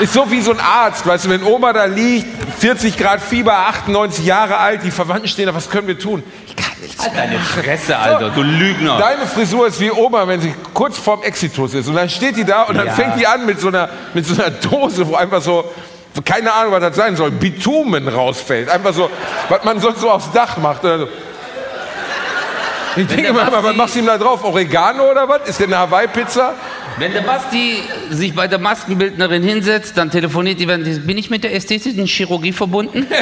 Ist so wie so ein Arzt, weißt du, wenn Oma da liegt, 40 Grad Fieber, 98 Jahre alt, die Verwandten stehen da, was können wir tun? Ich kann nichts mehr Deine Fresse, Alter, du Lügner. Deine Frisur ist wie Oma, wenn sie kurz vorm Exitus ist. Und dann steht die da und dann Ja. fängt die an mit so, einer, mit so einer Dose, wo einfach so keine Ahnung, was das sein soll, Bitumen rausfällt. Einfach so, was man sonst so aufs Dach macht. Oder so. Ich denke mal, was machst du ihm da drauf? Oregano oder was? Ist der eine Hawaii-Pizza? Wenn der Basti sich bei der Maskenbildnerin hinsetzt, dann telefoniert die, wenn bin ich mit der ästhetischen Chirurgie verbunden?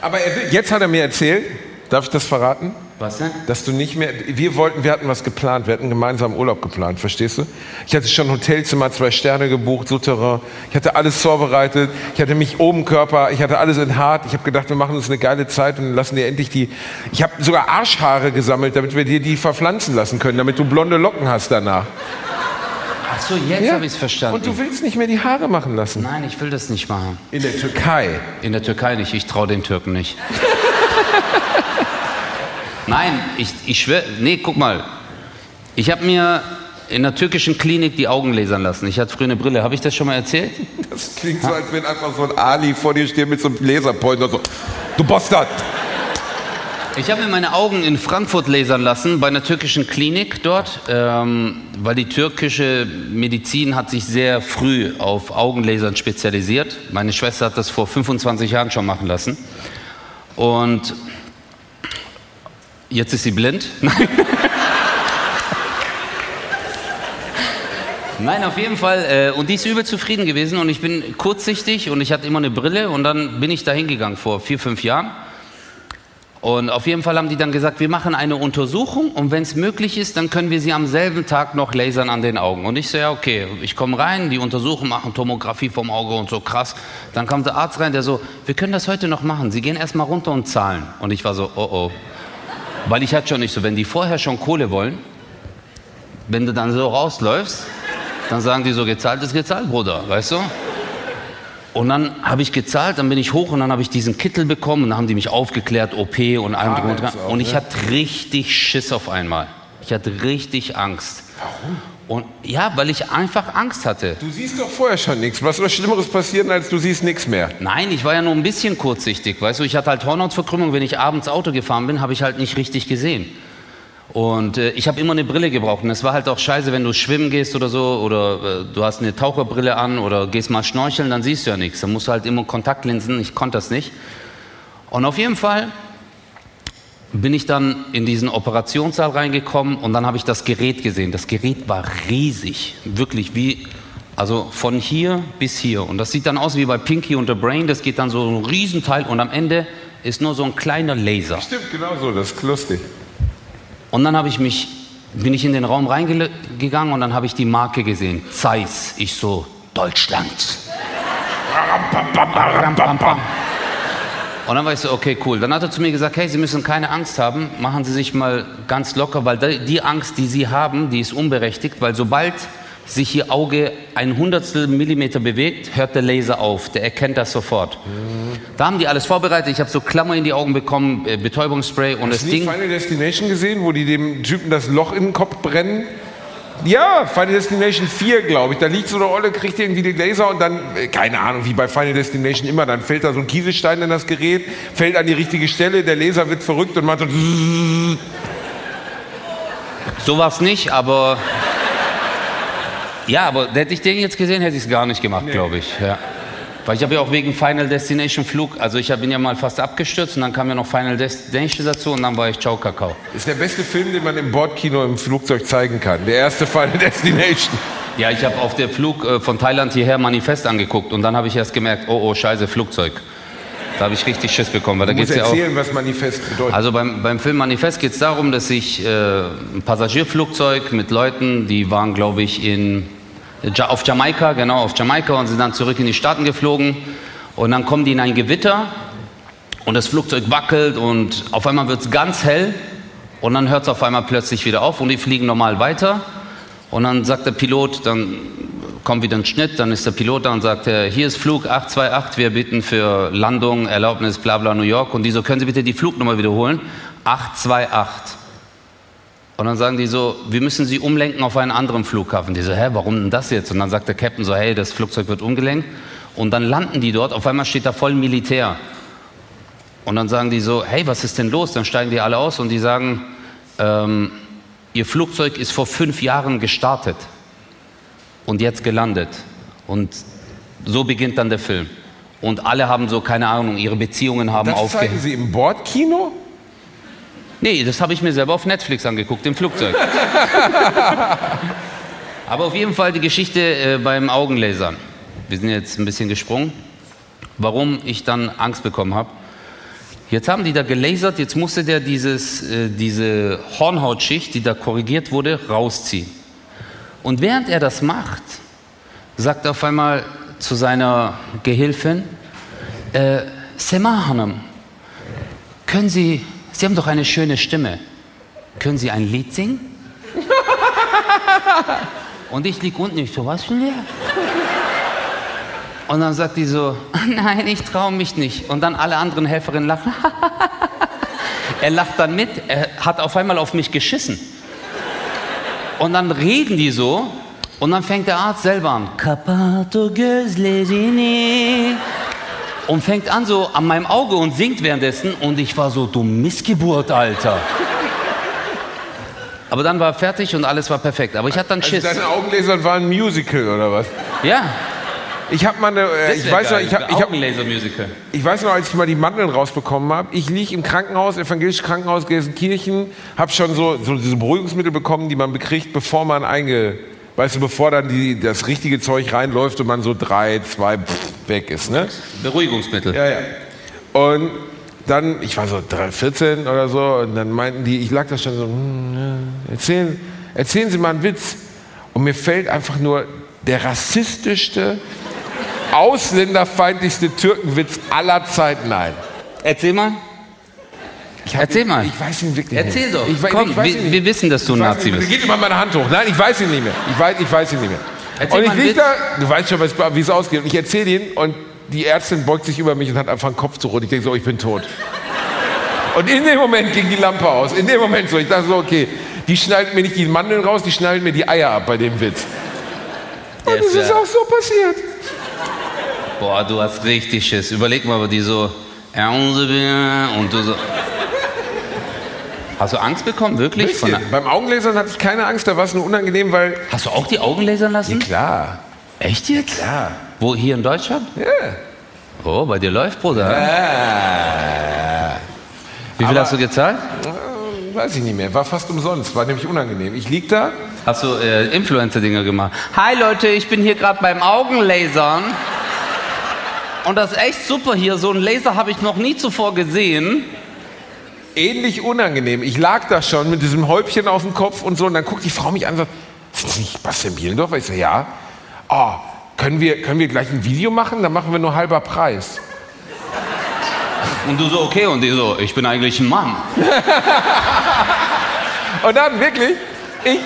Aber er jetzt hat er mir erzählt, darf ich das verraten? Was denn? Dass du nicht mehr, wir wollten, wir hatten was geplant, wir hatten gemeinsam Urlaub geplant, verstehst du? Ich hatte schon Hotelzimmer, zwei Sterne gebucht, Souterrain, ich hatte alles vorbereitet, ich hatte mich oben Körper, ich hatte alles in hart, ich habe gedacht, wir machen uns eine geile Zeit und lassen dir endlich die, ich habe sogar Arschhaare gesammelt, damit wir dir die verpflanzen lassen können, damit du blonde Locken hast danach. Ach so, jetzt habe ich es verstanden. Und du willst nicht mehr die Haare machen lassen. Nein, ich will das nicht machen. In der Türkei. In der Türkei nicht, ich traue den Türken nicht. Nein, ich, ich schwöre, nee, guck mal. Ich habe mir in der türkischen Klinik die Augen lasern lassen. Ich hatte früher eine Brille, habe ich das schon mal erzählt? Das klingt so, als wenn einfach so ein Ali vor dir steht mit so einem Laserpointer so, du Bastard. Ich habe mir meine Augen in Frankfurt lasern lassen, bei einer türkischen Klinik dort, ähm, weil die türkische Medizin hat sich sehr früh auf Augenlasern spezialisiert. Meine Schwester hat das vor 25 Jahren schon machen lassen. Und jetzt ist sie blind. Nein. Nein, auf jeden Fall. Äh, und die ist übel zufrieden gewesen und ich bin kurzsichtig und ich hatte immer eine Brille und dann bin ich da hingegangen vor vier, fünf Jahren. Und auf jeden Fall haben die dann gesagt, wir machen eine Untersuchung und wenn es möglich ist, dann können wir sie am selben Tag noch lasern an den Augen. Und ich so, ja, okay, ich komme rein, die untersuchen, machen Tomographie vom Auge und so krass. Dann kam der Arzt rein, der so, wir können das heute noch machen, Sie gehen erstmal runter und zahlen. Und ich war so, oh oh. Weil ich hatte schon nicht so, wenn die vorher schon Kohle wollen, wenn du dann so rausläufst, dann sagen die so, gezahlt ist gezahlt, Bruder, weißt du? Und dann habe ich gezahlt, dann bin ich hoch und dann habe ich diesen Kittel bekommen und dann haben die mich aufgeklärt, OP und allem drum und dran. Und ich ne? hatte richtig Schiss auf einmal. Ich hatte richtig Angst. Warum? Und ja, weil ich einfach Angst hatte. Du siehst doch vorher schon nichts. Was soll Schlimmeres passieren, als du siehst nichts mehr? Nein, ich war ja nur ein bisschen kurzsichtig, weißt du, ich hatte halt Hornhautverkrümmung, wenn ich abends Auto gefahren bin, habe ich halt nicht richtig gesehen. Und äh, ich habe immer eine Brille gebraucht und es war halt auch scheiße, wenn du schwimmen gehst oder so oder äh, du hast eine Taucherbrille an oder gehst mal schnorcheln, dann siehst du ja nichts. Dann musst du halt immer Kontaktlinsen, ich konnte das nicht. Und auf jeden Fall bin ich dann in diesen Operationssaal reingekommen und dann habe ich das Gerät gesehen. Das Gerät war riesig, wirklich wie, also von hier bis hier. Und das sieht dann aus wie bei Pinky und the Brain, das geht dann so ein Riesenteil und am Ende ist nur so ein kleiner Laser. Stimmt, genau so. Das ist lustig. Und dann habe ich mich, bin ich in den Raum reingegangen und dann habe ich die Marke gesehen. Zeiss. Ich so, Deutschland. Und dann war ich so, okay, cool. Dann hat er zu mir gesagt, hey, Sie müssen keine Angst haben, machen Sie sich mal ganz locker, weil die- Angst, die Sie haben, die ist unberechtigt, weil sobald sich Ihr Auge ein Hundertstel Millimeter bewegt, hört der Laser auf. Der erkennt das sofort. Da haben die alles vorbereitet. Ich habe so Klammer in die Augen bekommen, äh, Betäubungsspray und Hast das du nie Ding. Final Destination gesehen, wo die dem Typen das Loch in den Kopf brennen? Ja, Final Destination 4, glaube ich. Da liegt so eine Olle, kriegt irgendwie den Laser und dann, äh, keine Ahnung, wie bei Final Destination immer, dann fällt da so ein Kieselstein in das Gerät, fällt an die richtige Stelle, der Laser wird verrückt und macht so. So war es nicht, aber. Ja, aber hätte ich den jetzt gesehen, hätte ich es gar nicht gemacht, glaube ich. Ja. Weil ich habe ja auch wegen Final Destination Flug, also ich bin ja mal fast abgestürzt und dann kam ja noch Final Destination dazu und dann war ich Ciao Kakao. Ist der beste Film, den man im Bordkino im Flugzeug zeigen kann. Der erste Final Destination. Ja, ich habe auf der Flug äh, von Thailand hierher Manifest angeguckt und dann habe ich erst gemerkt, oh oh, scheiße, Flugzeug. Da habe ich richtig Schiss bekommen, weil da Du musst geht's ja auch. erzählen, was Manifest bedeutet. Also beim, beim Film Manifest geht es darum, dass sich äh, ein Passagierflugzeug mit Leuten, die waren, glaube ich, in, auf Jamaika, genau, auf Jamaika und sind dann zurück in die Staaten geflogen. Und dann kommen die in ein Gewitter und das Flugzeug wackelt und auf einmal wird es ganz hell und dann hört es auf einmal plötzlich wieder auf und die fliegen normal weiter. Und dann sagt der Pilot, dann kommt wieder ein Schnitt, dann ist der Pilot da und sagt, äh, hier ist Flug 828, wir bitten für Landung, Erlaubnis, bla bla New York. Und die so, können Sie bitte die Flugnummer wiederholen? 828. Und dann sagen die so, wir müssen Sie umlenken auf einen anderen Flughafen. Die so, hä, warum denn das jetzt? Und dann sagt der Captain so, hey, das Flugzeug wird umgelenkt. Und dann landen die dort, auf einmal steht da voll Militär. Und dann sagen die so, hey, was ist denn los? Dann steigen die alle aus und die sagen, ähm, ihr Flugzeug ist vor fünf Jahren gestartet und jetzt gelandet. Und So beginnt dann der Film. Und alle haben so, keine Ahnung, ihre Beziehungen haben Das zeigen aufgehört. Sie im Bordkino? Nee, das habe ich mir selber auf Netflix angeguckt, im Flugzeug. Aber auf jeden Fall die Geschichte äh, beim Augenlasern. Wir sind jetzt ein bisschen gesprungen. Warum ich dann Angst bekommen habe. Jetzt haben die da gelasert, jetzt musste der dieses, äh, diese Hornhautschicht, die da korrigiert wurde, rausziehen. Und während er das macht, sagt er auf einmal zu seiner Gehilfin, äh, Sema Hanım, können Sie, Sie haben doch eine schöne Stimme, können Sie ein Lied singen? Und ich lieg unten, ich so, was für ein Lied? Und dann sagt die so, nein, ich traue mich nicht. Und dann alle anderen Helferinnen lachen. er lacht dann mit, er hat auf einmal auf mich geschissen. Und dann reden die so und dann fängt der Arzt selber an. Und fängt an so an meinem Auge und singt währenddessen. Und ich war so, du Missgeburt, Alter. Aber dann war er fertig und alles war perfekt. Aber ich hatte dann Also Schiss. deine Augenlasern waren ein Musical oder was? Ja, Ich habe mal eine, äh, ich weiß noch, geil. ich habe, ich habe. Ich weiß noch, als ich mal die Mandeln rausbekommen habe, ich lieg im Krankenhaus, evangelisches Krankenhaus Gelsenkirchen, habe schon so, so diese Beruhigungsmittel bekommen, die man bekriegt, bevor man einge... Weißt du, bevor dann die, das richtige Zeug reinläuft und man so drei, zwei, pff, weg ist, ne? Beruhigungsmittel. Ja, ja. Und dann, ich war so 3, 14 oder so, und dann meinten die, ich lag da schon so, hm, erzählen, erzählen Sie mal einen Witz. Und mir fällt einfach nur der rassistischste, ausländerfeindlichste Türkenwitz aller Zeiten ein. Erzähl mal. Ich hab Erzähl mal. Ich weiß ihn wirklich Erzähl nicht. doch. Ich, Komm, ich weiß wir- nicht. wir wissen, dass du ein Nazi bist. Geht immer meine Hand hoch. Nein, ich weiß ihn nicht mehr. Ich weiß, ich weiß ihn nicht mehr. Erzähl und mal ich lieg da, du weißt schon, wie es ausgeht. Und ich erzähle ihn und die Ärztin beugt sich über mich und hat einfach einen Kopf zu rot. Ich denke so, ich bin tot. Und in dem Moment ging die Lampe aus. In dem Moment so. Ich dachte so, okay, die schneidet mir nicht die Mandeln raus, die schneidet mir die Eier ab bei dem Witz. Und es ist ja- auch so passiert. Boah, du hast richtig Schiss. Überleg mal, aber die so. Und du so. Hast du Angst bekommen? Wirklich? Von Bisschen. Beim Augenlasern hatte ich keine Angst, da war es nur unangenehm, weil. hast du auch die Augen lasern lassen? Klar. Echt jetzt? Ja. Wo, hier in Deutschland? Ja. Oh, bei dir läuft, Bruder. Wie viel Aber- hast du gezahlt? Weiß ich nicht mehr. War fast umsonst. War nämlich unangenehm. Ich lieg da. Hast du äh, Influencer-Dinger gemacht? Hi Leute, ich bin hier gerade beim Augenlasern. Und das ist echt super hier. So einen Laser habe ich noch nie zuvor gesehen. Ähnlich unangenehm. Ich lag da schon mit diesem Häubchen auf dem Kopf und so und dann guckt die Frau mich an und sagt, sind Sie nicht Bastian Bielendorfer? Ich so, ja. Oh, können wir, können wir gleich ein Video machen? Dann machen wir nur halber Preis. Und du so, okay. Und die so, ich bin eigentlich ein Mann. Und dann wirklich, ich...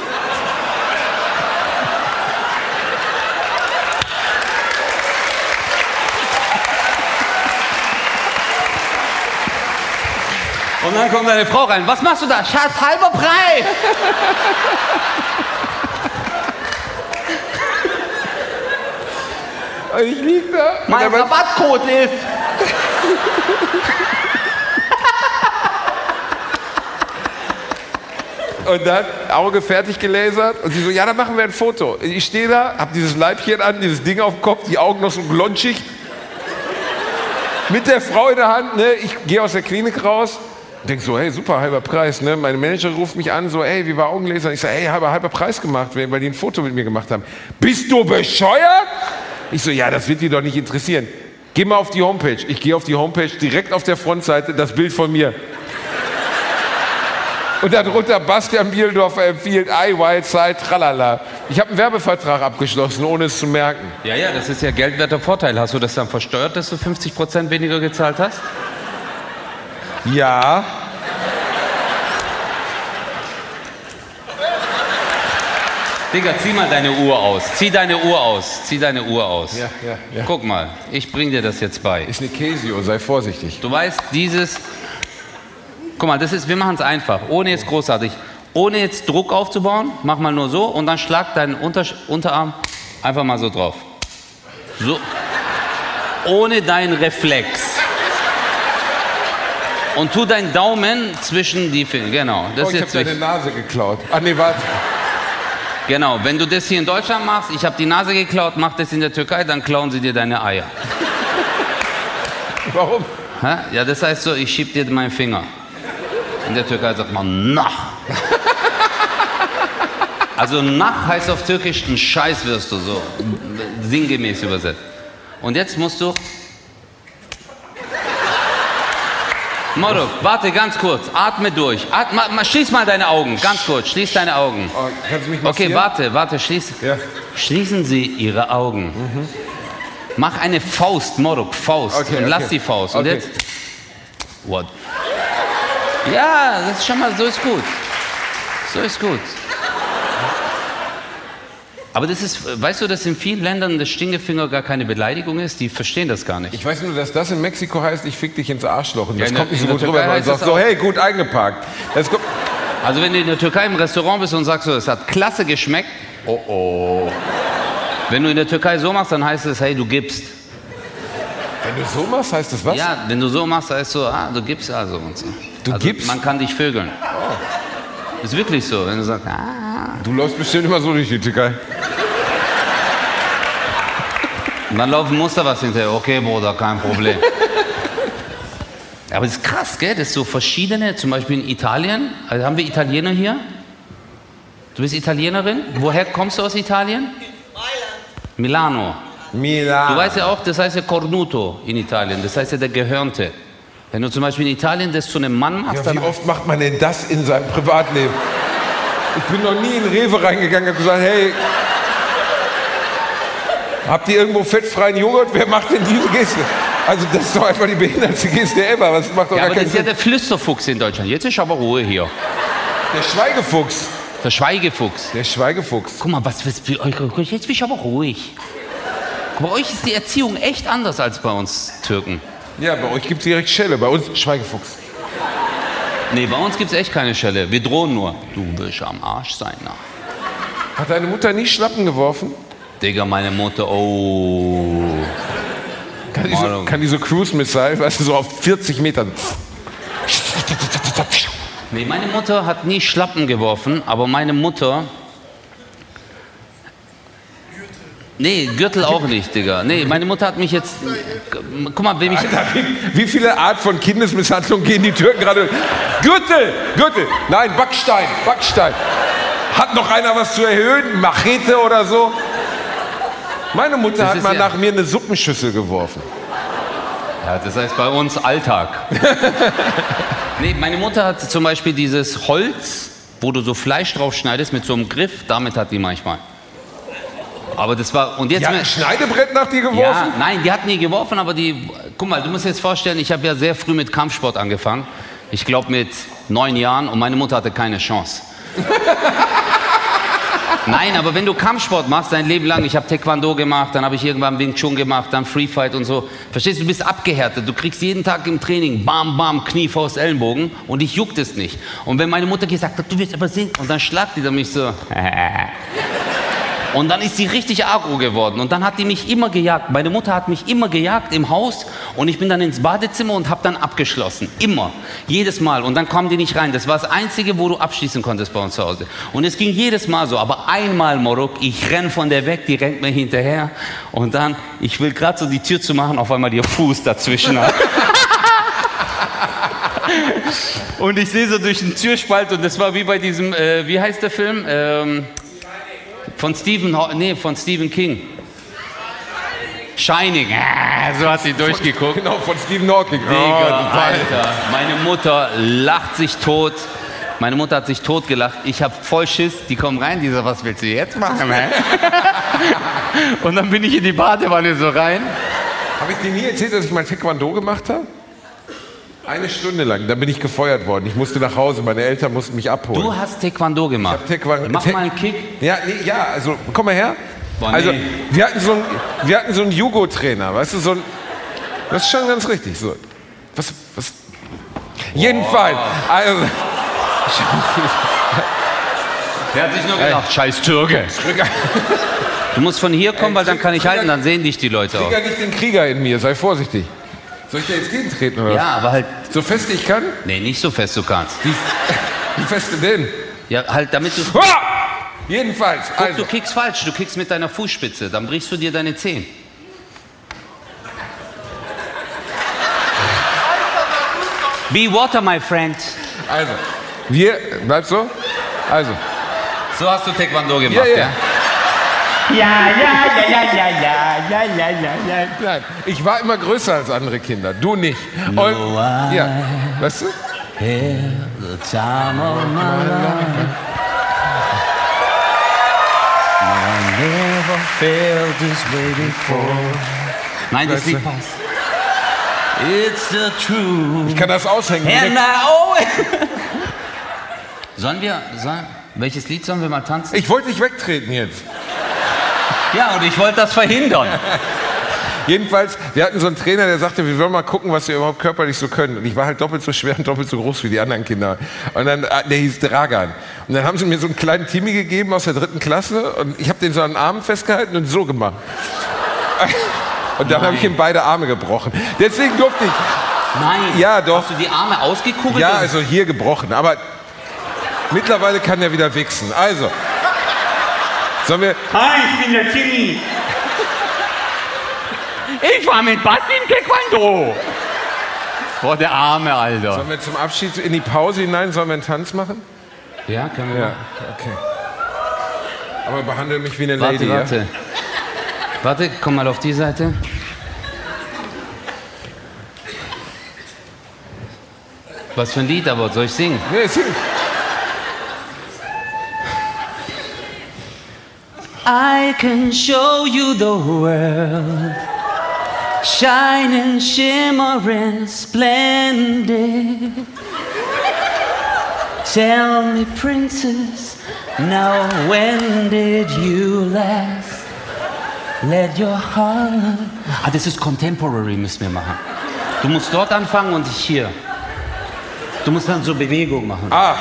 Und dann kommt deine Frau rein. Was machst du da? Schatz, halber Preis. Und ich lieg da. Mein und, Rabattcode ist. und dann Auge fertig gelasert und sie so, ja, dann machen wir ein Foto. Ich stehe da, hab dieses Leibchen an, dieses Ding auf dem Kopf, die Augen noch so glonschig. Mit der Frau in der Hand, ne? Ich gehe aus der Klinik raus. Denk so, hey, super, halber Preis, ne? Meine Manager ruft mich an, so, hey, wie war Augenlaser? Ich sage, hey, halber, halber Preis gemacht, weil die ein Foto mit mir gemacht haben. Bist du bescheuert? Ich so, ja, das wird die doch nicht interessieren. Geh mal auf die Homepage. Ich gehe auf die Homepage, direkt auf der Frontseite das Bild von mir. Und darunter Bastian Bieldorfer empfiehlt I, Wild Side, tralala. Ich habe einen Werbevertrag abgeschlossen, ohne es zu merken. Ja, ja, das ist ja geldwerter Vorteil. Hast du das dann versteuert, dass du 50 Prozent weniger gezahlt hast? Ja. Digga, zieh mal deine Uhr aus. Zieh deine Uhr aus. Zieh deine Uhr aus. Ja, ja, ja. Guck mal, ich bring dir das jetzt bei. Ist eine Casio, sei vorsichtig. Du weißt, dieses. Guck mal, das ist, wir machen es einfach, ohne jetzt großartig. Ohne jetzt Druck aufzubauen, mach mal nur so und dann schlag deinen Unter Unterarm einfach mal so drauf. So. Ohne deinen Reflex. Und tu deinen Daumen zwischen die Finger. Genau. Das Oh, ich habe deine. Nase geklaut. Ah, nee, warte. Genau, wenn du das hier in Deutschland machst, ich habe die Nase geklaut, mach das in der Türkei, dann klauen sie dir deine Eier. Warum? Hä? Ja, das heißt so, ich schieb dir meinen Finger. In der Türkei sagt man nach. Also nach heißt auf Türkisch ein Scheiß wirst du so sinngemäß übersetzt. Und jetzt musst du Moruk, warte ganz kurz, atme durch. Atme, ma, schließ mal deine Augen, ganz kurz, schließ deine Augen. Oh, kannst du mich Okay, warte, warte, schließ. Ja. Schließen Sie Ihre Augen. Mach eine Faust, Moruk, Faust. Okay, und lass okay. die Faust. Und Okay. jetzt. What? Ja, das ist schon mal, so ist gut. So ist gut. Aber das ist, weißt du, dass in vielen Ländern der Stinkefinger gar keine Beleidigung ist? Die verstehen das gar nicht. Ich weiß nur, dass das in Mexiko heißt, ich fick dich ins Arschloch. Und das der- kommt nicht so gut rüber. Türkei Man sagt so, hey, gut eingeparkt. Also wenn du in der Türkei im Restaurant bist und sagst so, es hat klasse geschmeckt, oh oh. wenn du in der Türkei so machst, dann heißt es, hey, du gibst. Wenn du so machst, heißt das was? Ja, wenn du so machst, heißt es so, ah, du gibst also und so. Du also, gibst? Man kann dich vögeln. Ist wirklich so, wenn du sagst, ah. Du läufst bestimmt immer so durch die Türkei. Und dann laufen Muster was hinterher. Okay, Bruder, kein Problem. Aber es ist krass, gell? Das ist so verschiedene, zum Beispiel in Italien. Also haben wir Italiener hier? Du bist Italienerin? Woher kommst du aus Italien? Milano. Mila. Du weißt ja auch, das heißt ja Cornuto in Italien. Das heißt ja der Gehörnte. Wenn du zum Beispiel in Italien das zu einem Mann machst, ja, wie dann. oft macht man denn das in seinem Privatleben? Ich bin noch nie in Rewe reingegangen und gesagt, hey, habt ihr irgendwo fettfreien Joghurt? Wer macht denn diese Geste? Also das ist doch einfach die behindertste Geste ever. Das macht doch Ja, gar aber das keinen ist ja Sinn. der Flüsterfuchs in Deutschland. Jetzt ist aber Ruhe hier. Der Schweigefuchs. Der Schweigefuchs. Der Schweigefuchs. Guck mal, was, was jetzt bin ich aber ruhig. Bei euch ist die Erziehung echt anders als bei uns Türken. Ja, bei euch gibt es direkt Schelle, bei uns Schweigefuchs. Nee, bei uns gibt es echt keine Schelle. Wir drohen nur. Du wirst am Arsch sein. Na. Hat deine Mutter nie Schlappen geworfen? Digga, meine Mutter, oh. Kann die so, kann die so Cruise Missile, weißt du, so auf 40 Metern. Nee, meine Mutter hat nie Schlappen geworfen, aber meine Mutter. Nee, Gürtel auch nicht, Digga. Nee, meine Mutter hat mich jetzt. Guck mal, wenn ich. Wie, wie viele Art von Kindesmisshandlung gehen die Türken gerade? Gürtel, Gürtel, nein, Backstein, Backstein. Hat noch einer was zu erhöhen? Machete oder so? Meine Mutter Das hat mal ja- nach mir eine Suppenschüssel geworfen. Ja, das heißt bei uns Alltag. nee, meine Mutter hat zum Beispiel dieses Holz, wo du so Fleisch drauf schneidest mit so einem Griff, damit hat die manchmal. Aber das war. Und jetzt. Die hat ein Schneidebrett nach dir geworfen? Ja, nein, die hat nie geworfen, aber die. Guck mal, du musst dir jetzt vorstellen, ich habe ja sehr früh mit Kampfsport angefangen. Ich glaube mit neun Jahren und meine Mutter hatte keine Chance. Nein, aber wenn du Kampfsport machst, dein Leben lang, ich habe Taekwondo gemacht, dann habe ich irgendwann Wing Chun gemacht, dann Free Fight und so. Verstehst du, du bist abgehärtet. Du kriegst jeden Tag im Training Bam, Bam, Knie, Faust, Ellenbogen und dich juckt es nicht. Und wenn meine Mutter gesagt hat, du wirst aber sehen, und dann schlagt die dann mich so. Und dann ist sie richtig agro geworden. Und dann hat die mich immer gejagt. Meine Mutter hat mich immer gejagt im Haus. Und ich bin dann ins Badezimmer und habe dann abgeschlossen. Immer. Jedes Mal. Und dann kamen die nicht rein. Das war das Einzige, wo du abschließen konntest bei uns zu Hause. Und es ging jedes Mal so. Aber einmal, Morok, ich renn von der weg, die rennt mir hinterher. Und dann, ich will gerade so die Tür zu machen, auf einmal ihr Fuß dazwischen. und ich sehe so durch den Türspalt. Und das war wie bei diesem, äh, wie heißt der Film? Ähm, von Stephen, nee, von Stephen King. Shining. Ah, so hat sie durchgeguckt. Genau, von Stephen Hawking. Digga, Oh, Alter. Meine Mutter lacht sich tot. Meine Mutter hat sich tot gelacht. Ich habe voll Schiss. Die kommen rein, die so, was willst du jetzt machen? Hä? Und dann bin ich in die Badewanne so rein. Habe ich dir nie erzählt, dass ich mal Taekwondo gemacht habe? Eine Stunde lang, dann bin ich gefeuert worden. Ich musste nach Hause, meine Eltern mussten mich abholen. Du hast Taekwondo gemacht. hab Taekwondo- Mach Ta- mal einen Kick. Ja, nee, ja, also komm mal her. Boah, nee. Also wir hatten so einen, wir hatten so einen Jugo-Trainer, weißt du, so ein, das ist schon ganz richtig. So, was, was? Jedenfalls, also, Der hat sich nur gedacht, scheiß Türke. Du musst von hier kommen, weil dann kann ich halten, dann sehen dich die Leute auch. Krieger nicht den Krieger in mir, sei vorsichtig. Soll ich dir jetzt gegentreten oder? Ja, aber halt? So fest ich kann? nee, nicht so fest du kannst. Wie, wie fest denn? Ja, halt damit du... Ah! Jedenfalls, Guck, also. du kickst falsch, du kickst mit deiner Fußspitze, dann brichst du dir deine Zehen. Be water, my friend. Also, wir, bleib so? Also, So hast du Taekwondo gemacht, Ja, ja? ja. Ja, ja, ja, ja, ja, ja, ja, ja, ja, ja. nein, ich war immer größer als andere Kinder, du nicht. Und, ja, weißt du? the time of my life. I never felt this way before. Nein, das? Lied passt. It's the truth. Ich kann das aushängen. And. I Sollen wir, sollen, welches Lied sollen wir mal tanzen? Ich wollte dich wegtreten jetzt. Ja, und ich wollte das verhindern. Jedenfalls, wir hatten so einen Trainer, der sagte, wir wollen mal gucken, was wir überhaupt körperlich so können. Und ich war halt doppelt so schwer und doppelt so groß wie die anderen Kinder. Und dann, äh, der hieß Dragan. Und dann haben sie mir so einen kleinen Timmy gegeben aus der dritten Klasse und ich habe den so an den Armen festgehalten und so gemacht. Und dann habe ich ihm beide Arme gebrochen. Deswegen durfte ich. Nein. Ja, doch. Hast du die Arme ausgekugelt? Ja, also hier gebrochen. Aber mittlerweile kann er wieder wichsen. Also. Sollen wir. Hi, ich bin der Timmy. Ich war mit Basti im Taekwondo. Boah, der Arme, Alter. Sollen wir zum Abschied in die Pause hinein, sollen wir einen Tanz machen? Ja, können wir Ja, okay. Aber behandle mich wie eine Warte, Lady. warte. Warte, komm mal auf die Seite. Was für ein Lied aber, soll ich singen? Ja? Nee, sing. I can show you the world, shining, shimmering, splendid. Tell me, princess, now when did you last let your heart? Ah, das ist Contemporary, müssen wir machen. Du musst dort anfangen und ich hier. Du musst dann so Bewegung machen. Ah,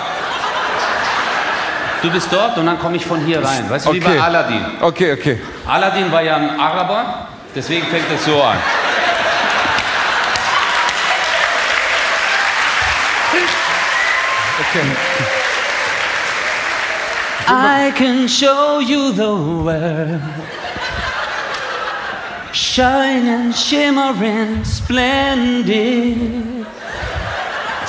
Du bist dort und dann komme ich von hier rein. Weißt du, wie okay. bei Aladdin. Okay, okay. Aladdin war ja ein Araber, deswegen fängt es so an. okay. I can show you the world. Shining, shimmering, splendid.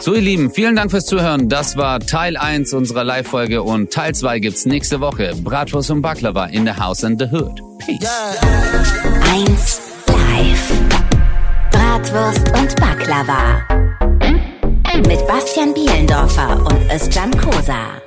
So, ihr Lieben, vielen Dank fürs Zuhören. Das war Teil 1 unserer Live-Folge und Teil 2 gibt's nächste Woche. Bratwurst und Baklava in the House and the Hood. Peace. 1 live. Bratwurst und Baklava. Mit Bastian Bielendorfer und Özcan Kosa.